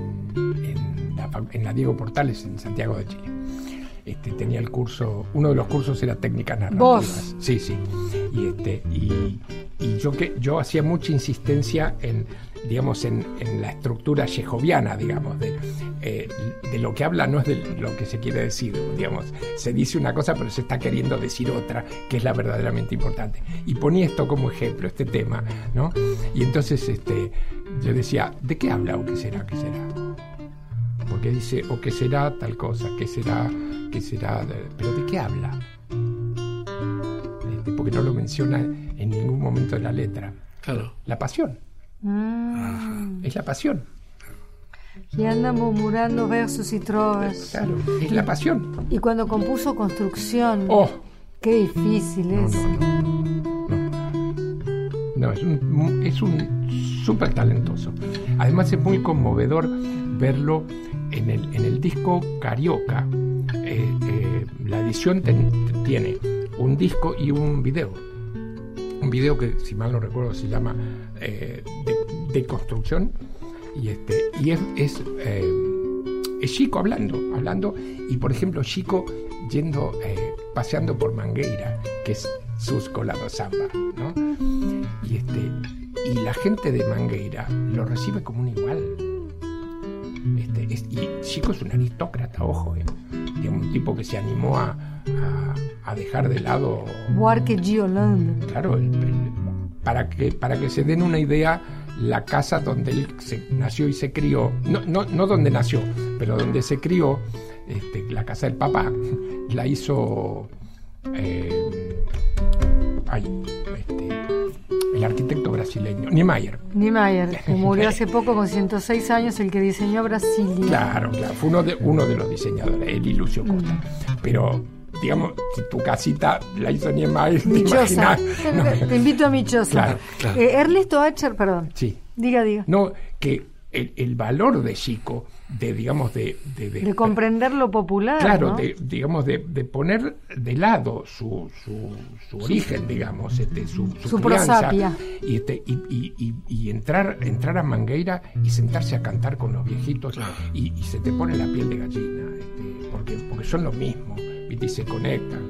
en la, fac- en la Diego Portales en Santiago de Chile. Este, tenía el curso, uno de los cursos era técnicas narrativas. ¿Vos? Sí, sí. Y este, y, y yo que yo hacía mucha insistencia en, digamos, en, en la estructura yejoviana, digamos, de, de lo que habla no es de lo que se quiere decir, digamos, se dice una cosa pero se está queriendo decir otra, que es la verdaderamente importante. Y ponía esto como ejemplo, este tema, ¿no? Y entonces este, yo decía, ¿de qué habla o qué será, qué será? Porque dice, o qué será tal cosa, qué será, qué será, de- pero ¿de qué habla? Este, porque no lo menciona en ningún momento de la letra. Claro. La pasión, Mm. es la pasión, Que anda murmurando versos y trovas. claro, es la pasión. Y cuando compuso Construcción, ¡Oh! qué difícil es. No, es un, es un súper talentoso. Además es muy conmovedor verlo en el, en el disco Carioca. Eh, eh, la edición ten- tiene un disco y un video. Un video que, si mal no recuerdo, se llama eh, de, de construcción. Y, este, y es, es, eh, es Chico hablando, hablando. Y por ejemplo, Chico yendo, eh, paseando por Mangueira, que es Susco Lado Samba, ¿no? Y, este, y la gente de Mangueira lo recibe como un igual. Este, es- y Chico es un aristócrata, ojo, ¿eh? Un tipo que se animó a, a- a dejar de lado, Buarque Giolando. claro, el- el- para, que, para que se den una idea, la casa donde él se, nació y se crió, no, no, no donde nació, pero donde se crió, este, la casa del papá, la hizo eh, ay, este, el arquitecto brasileño, Niemeyer. Niemeyer, [LAUGHS] que murió hace poco con 106 años, el que diseñó Brasilia. Claro, claro, fue uno de, uno de los diseñadores, el y Lucio Costa. Pero, digamos, si tu casita la hizo Niemeyer, [LAUGHS] te Michosa. imaginas. No, Te invito a Michosa. Claro, claro. Eh, Ernesto Acher, perdón. sí. Diga, diga. No, que el, el valor de Chico, de, digamos, de... De, de- De comprender lo popular. Claro, ¿no? de, digamos, de, de poner de lado su, su, su origen, digamos, este, su, su, Su crianza, prosapia. y, este, y, y- y- y entrar, entrar a Mangueira y sentarse a cantar con los viejitos Claro. y, y se te pone la piel de gallina, este, porque, porque son lo mismo, ¿viste? y se conectan.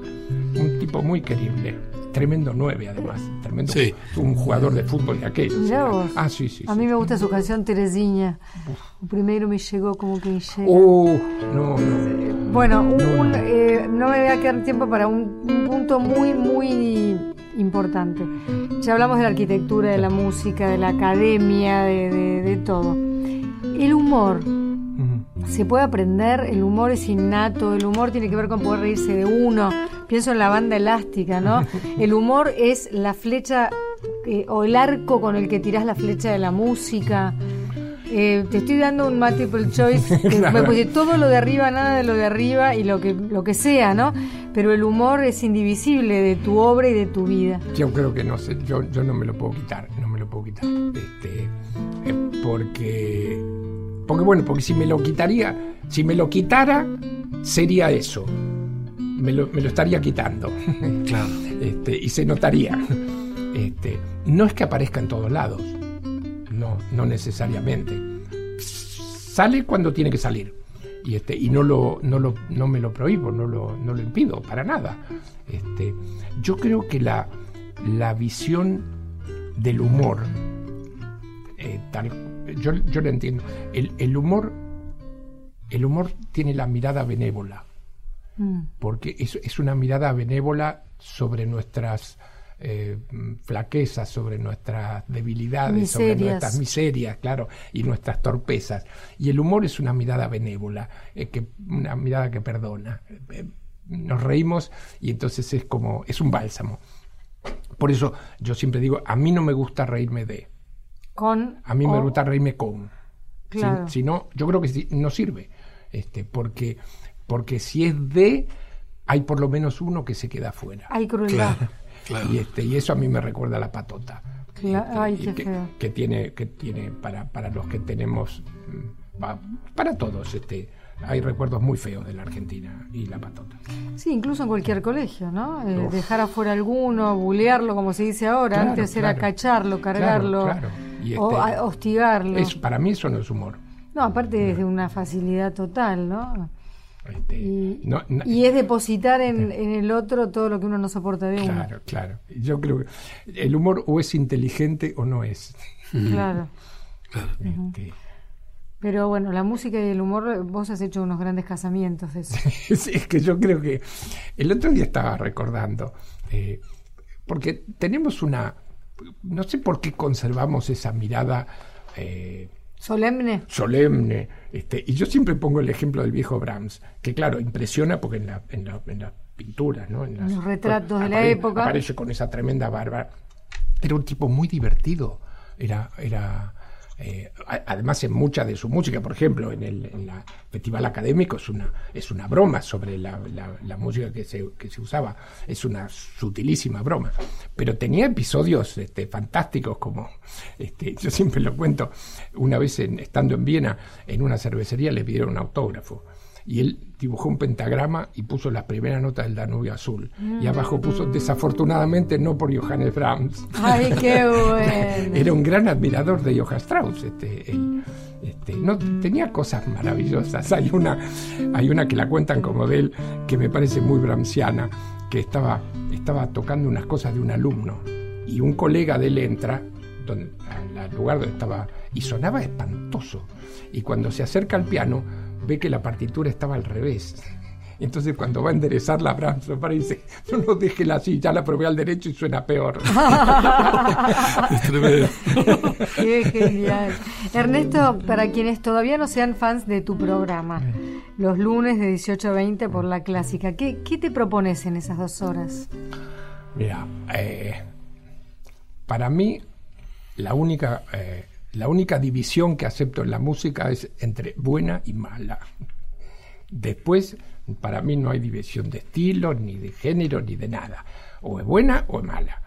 Un tipo muy querible. tremendo nueve además, tremendo Sí. un jugador de fútbol de aquellos. Ah, sí, sí. A sí. mí me gusta su canción Teresinha. Primero me llegó como que llega. Uh, no, no. Bueno, un, eh, no me voy a quedar tiempo para un, un punto muy, muy importante. Ya hablamos de la arquitectura, de la música, de la academia, de, de- de todo. El humor. Se puede aprender, el humor es innato, el humor tiene que ver con poder reírse de uno. Pienso en la banda elástica, ¿no? [LAUGHS] El humor es la flecha eh, o el arco con el que tirás la flecha de la música. Eh, te estoy dando un multiple choice, [LAUGHS] que me puse todo lo de arriba, nada de lo de arriba y lo que, lo que sea, ¿no? Pero el humor es indivisible de tu obra y de tu vida. Yo creo que no sé, yo, yo no me lo puedo quitar, no me lo puedo quitar. Este, porque, porque bueno, porque si me lo quitaría, si me lo quitara, sería eso. Me lo, me lo estaría quitando. [LAUGHS] Claro. Este, y se notaría. Este, no es que aparezca en todos lados, no, no necesariamente. Sale cuando tiene que salir. Y, este, y no, lo, no, lo, no me lo prohíbo, no lo, no lo impido, para nada. Este, yo creo que la, la visión del humor, eh, tal, yo, yo lo entiendo, el, el humor, el humor tiene la mirada benévola Mm. porque es, es una mirada benévola sobre nuestras eh, flaquezas, sobre nuestras debilidades, sobre nuestras miserias, claro, y nuestras torpezas. Y el humor es una mirada benévola, eh, que, una mirada que perdona. Eh, nos reímos y entonces es como, es un bálsamo. Por eso yo siempre digo, a mí no me gusta reírme de, Con, a mí me gusta reírme con. Si- Claro. Si, no, yo creo que sí- no sirve. Este, porque, porque si es de, hay por lo menos uno que se queda fuera. Hay crueldad. Claro. Claro. Y, este, y eso a mí me recuerda a la patota. Este, ay, y qué que, feo. que tiene, que tiene para, para los que tenemos, mm, pa- para todos, este, hay recuerdos muy feos de la Argentina y la patota. Sí, incluso en cualquier colegio, ¿no? Eh, dejar afuera alguno, bulearlo, como se dice ahora. Claro, Antes era claro. cacharlo, cargarlo, Claro, o este- a- hostigarlo. Es, para mí eso no es humor. No, aparte es de una facilidad total, ¿no? Este, Y, no- no- y es depositar en, en el otro todo lo que uno no soporta de uno. Claro, claro. Yo creo que el humor o es inteligente o no es. Claro. [LAUGHS] Este, Pero bueno, la música y el humor, vos has hecho unos grandes casamientos de eso. [LAUGHS] es, es que yo creo que el otro día estaba recordando, eh, porque tenemos una, no sé por qué conservamos esa mirada eh, Solemne. solemne, este, y yo siempre pongo el ejemplo del viejo Brahms, que claro, impresiona porque en, la, en, la- en las pinturas, ¿no? en las- Los retratos de la época. Aparece con esa tremenda barba. Era un tipo muy divertido. Era, era eh, además en mucha de su música, por ejemplo, en el Festival Académico es una, es una broma sobre la, la- la música que se, que se usaba. Es una sutilísima broma. Pero tenía episodios este, fantásticos como, este, yo siempre lo cuento, una vez en- estando en Viena, en una cervecería le pidieron un autógrafo. Y él dibujó un pentagrama y puso las primeras notas del Danubio Azul. Y abajo puso, desafortunadamente, no por Johannes Brahms. Ay, qué [LAUGHS] bueno. Era un gran admirador de Johann Strauss. Este, él, este, no, tenía cosas maravillosas. Hay una, hay una que la cuentan como de él, que me parece muy brahmsiana, que estaba, estaba tocando unas cosas de un alumno. Y un colega de él entra donde, al lugar donde estaba y sonaba espantoso. Y cuando se acerca al piano, ve que la partitura estaba al revés. Entonces cuando va a enderezar la Brahms, lo para y dice, no, no, déjela así, ya la probé al derecho y suena peor. [LAUGHS] Es tremendo. Qué genial. Ernesto, para quienes todavía no sean fans de tu programa, los lunes de 18 a 20 por la clásica, ¿qué, qué te propones en esas dos horas? Mira, eh, para mí la única, eh, la única división que acepto en la música es entre buena y mala. Después, para mí no hay división de estilo, ni de género, ni de nada. O es buena o es mala.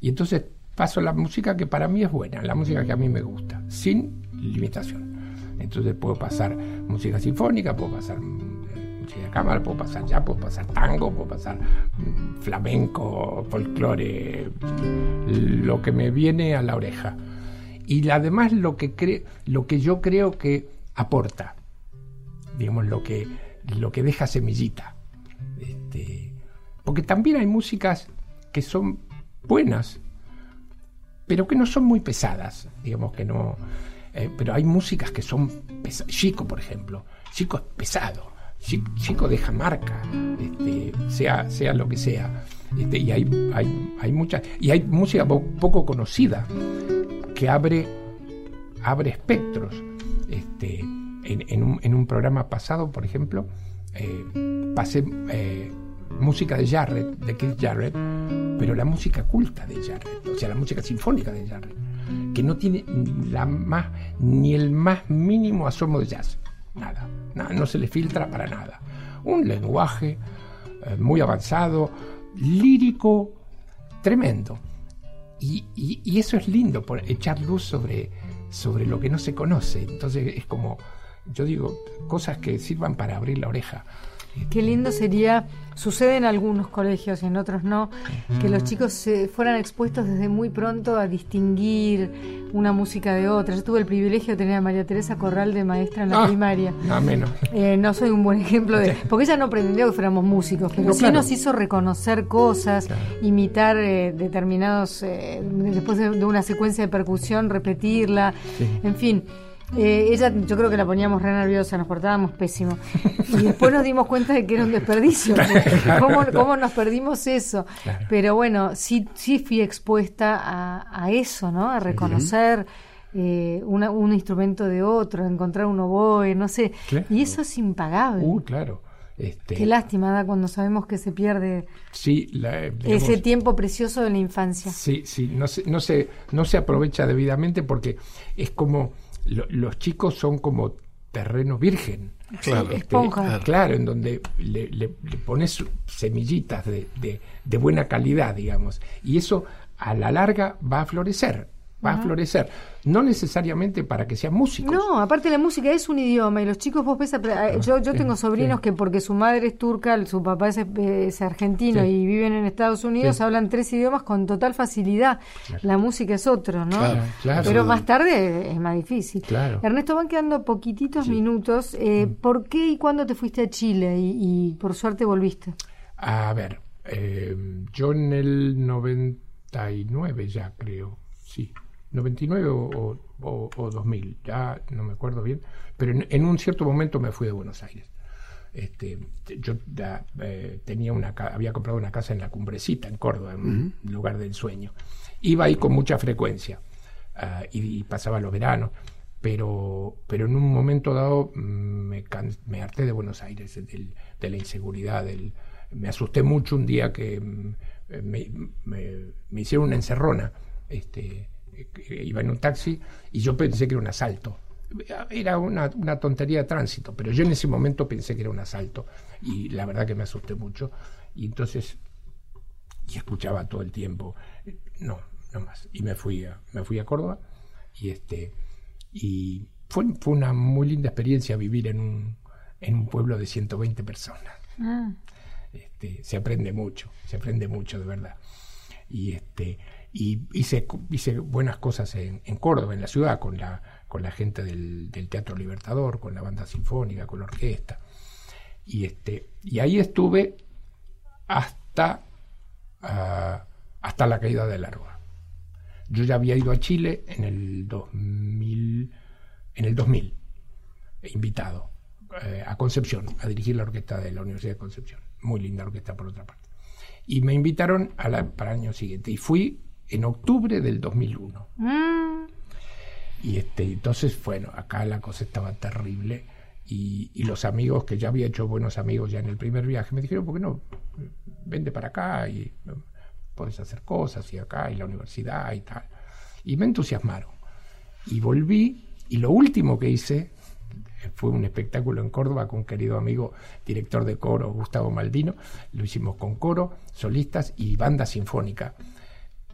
Y entonces paso la música que para mí es buena, la música que a mí me gusta, sin limitación. Entonces puedo pasar música sinfónica, puedo pasar mm, música de cámara, puedo pasar ya, puedo pasar tango, puedo pasar mm, flamenco, folclore, lo que me viene a la oreja. Y además lo que, cre lo que yo creo que aporta, digamos, lo que, lo que deja semillita. Este, porque también hay músicas que son buenas, pero que no son muy pesadas, digamos que no. Eh, pero hay músicas que son pesadas. Chico, por ejemplo. Chico es pesado. Chico, deja marca, este, sea, sea lo que sea. Este, y hay, hay, hay mucha, y hay música poco conocida que abre, abre espectros. Este, en, un, en un programa pasado, por ejemplo, eh, pasé eh, música de Jarrett, de Keith Jarrett, pero la música culta de Jarrett, o sea, la música sinfónica de Jarrett, que no tiene la más, ni el más mínimo asomo de jazz. Nada, no se le filtra para nada. Un lenguaje eh, muy avanzado, lírico, tremendo. Y, y, eso es lindo, por echar luz sobre, sobre lo que no se conoce. Entonces es como, yo digo, cosas que sirvan para abrir la oreja. Qué lindo sería, sucede en algunos colegios y en otros no, que los chicos se fueran expuestos desde muy pronto a distinguir una música de otra. Yo tuve el privilegio de tener a María Teresa Corral de maestra en la ah, primaria. No, menos. Eh, no soy un buen ejemplo de... Porque ella no pretendió que fuéramos músicos, pero sí nos hizo reconocer cosas, imitar eh, determinados... Eh, después de, una secuencia de percusión, repetirla, en fin. Eh, ella, yo creo que la poníamos re nerviosa, nos portábamos pésimo. Y después nos dimos cuenta de que era un desperdicio. ¿Cómo, nos perdimos eso? Pero bueno, sí, sí fui expuesta a, eso, ¿no? A reconocer eh, un instrumento de otro, a encontrar un oboe, no sé. Y eso es impagable. Uh, claro. Este, Qué lástima da cuando sabemos que se pierde sí, ese tiempo precioso de la infancia. Sí, sí, no se, no se, no se aprovecha debidamente porque es como los chicos son como terreno virgen. Claro, este, claro, en donde le, pones semillitas de, de, buena calidad, digamos. Y eso a la larga va a florecer va a florecer. No necesariamente para que sean músicos. No, aparte la música es un idioma y los chicos, vos ves, eh, yo, yo tengo sobrinos que porque su madre es turca, su papá es, argentino y viven en Estados Unidos, hablan tres idiomas con total facilidad. La música es otro, ¿no? Pero más tarde es más difícil. Ernesto, van quedando poquititos minutos. Eh, mm. ¿Por qué y cuándo te fuiste a Chile y, por suerte volviste? A ver, eh, yo en el 99 ya creo, sí. 99 o, o, 2000, ya no me acuerdo bien, pero en, un cierto momento me fui de Buenos Aires. Este, yo eh, tenía una, había comprado una casa en la Cumbrecita, en Córdoba, en un lugar del sueño. Iba ahí con mucha frecuencia ah, y, pasaba los veranos, pero, pero en un momento dado mm, me, me harté de Buenos Aires, de la inseguridad, del, me asusté mucho un día que mm, me, me, hicieron una encerrona. Este, iba en un taxi y yo pensé que era un asalto. Era una, tontería de tránsito, pero yo en ese momento pensé que era un asalto y la verdad que me asusté mucho. Y entonces, y escuchaba todo el tiempo, no, no más. Y me fui a, me fui a Córdoba y este y fue, fue una muy linda experiencia vivir en un, en un pueblo de 120 personas. Ah. Este, se aprende mucho, se aprende mucho de verdad. Y este y hice, hice buenas cosas en, Córdoba, en la ciudad, con la, con la gente del, Teatro Libertador, con la banda sinfónica, con la orquesta. Y, este, y ahí estuve hasta, ah, hasta la caída de la Yo ya había ido a Chile en el 2000, en el 2000 invitado eh, a Concepción, a dirigir la orquesta de la Universidad de Concepción. Muy linda orquesta por otra parte. Y me invitaron a la, para el año siguiente. Y fui en octubre del 2001. Mm. Y este, entonces, bueno, acá la cosa estaba terrible y, los amigos que ya había hecho buenos amigos ya en el primer viaje me dijeron, ¿por qué no? Vende para acá y puedes hacer cosas y acá y la universidad y tal. Y me entusiasmaron. Y volví y lo último que hice fue un espectáculo en Córdoba con un querido amigo, director de coro, Gustavo Maldino. Lo hicimos con coro, solistas y banda sinfónica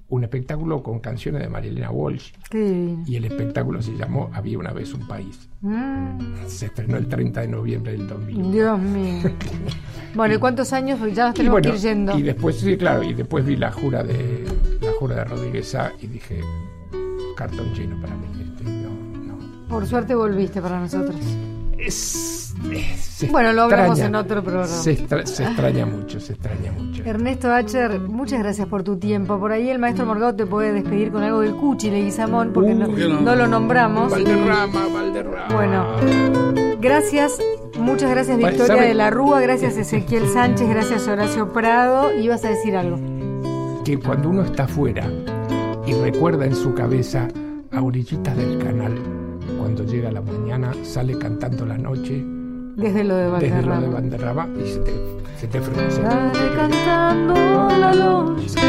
un espectáculo con canciones de Marilena Walsh. Y el espectáculo se llamó Había una vez un país. Mm. Se estrenó el 30 de noviembre del 2000. Dios mío. [LAUGHS] bueno, ¿y cuántos años ya nos tenemos que ir yendo? Y después, sí, claro, y después vi la jura de la jura de Rodríguez A y dije, cartón lleno para mí. Este, Por suerte volviste para nosotros. es, Bueno, lo hablamos extraña. en otro programa. Se, extra- se extraña mucho, se extraña mucho. Ernesto Acher, muchas gracias por tu tiempo. Por ahí el maestro Morgado te puede despedir con algo del Cuchi Leguizamón, porque no, ¿por qué no? no lo nombramos. Valderrama, Valderrama. Bueno, gracias, muchas gracias Victoria ¿sabe? de la Rúa, gracias Ezequiel Sánchez, gracias Horacio Prado. Y vas a decir algo. que cuando uno está afuera y recuerda en su cabeza a orillitas del canal, cuando llega la mañana, sale cantando la noche Desde lo de desde lo Valderrama. de Banderrama y se te, se te frunce. Cantando la noche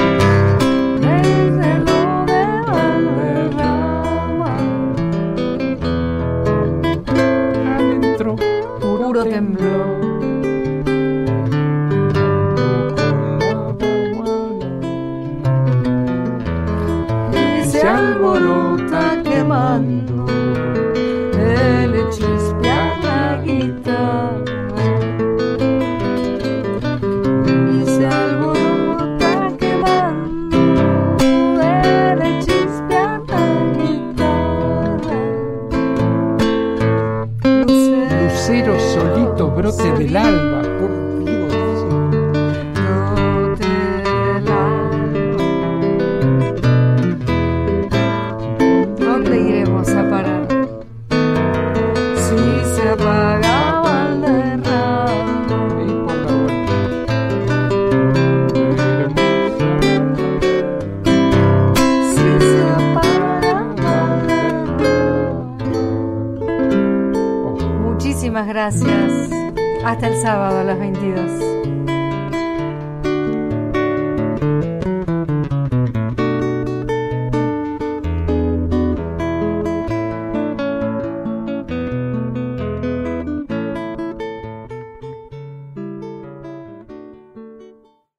desde lo de Valderrama. Adentro, Puro temblor. Gracias. Hasta el sábado a las 22.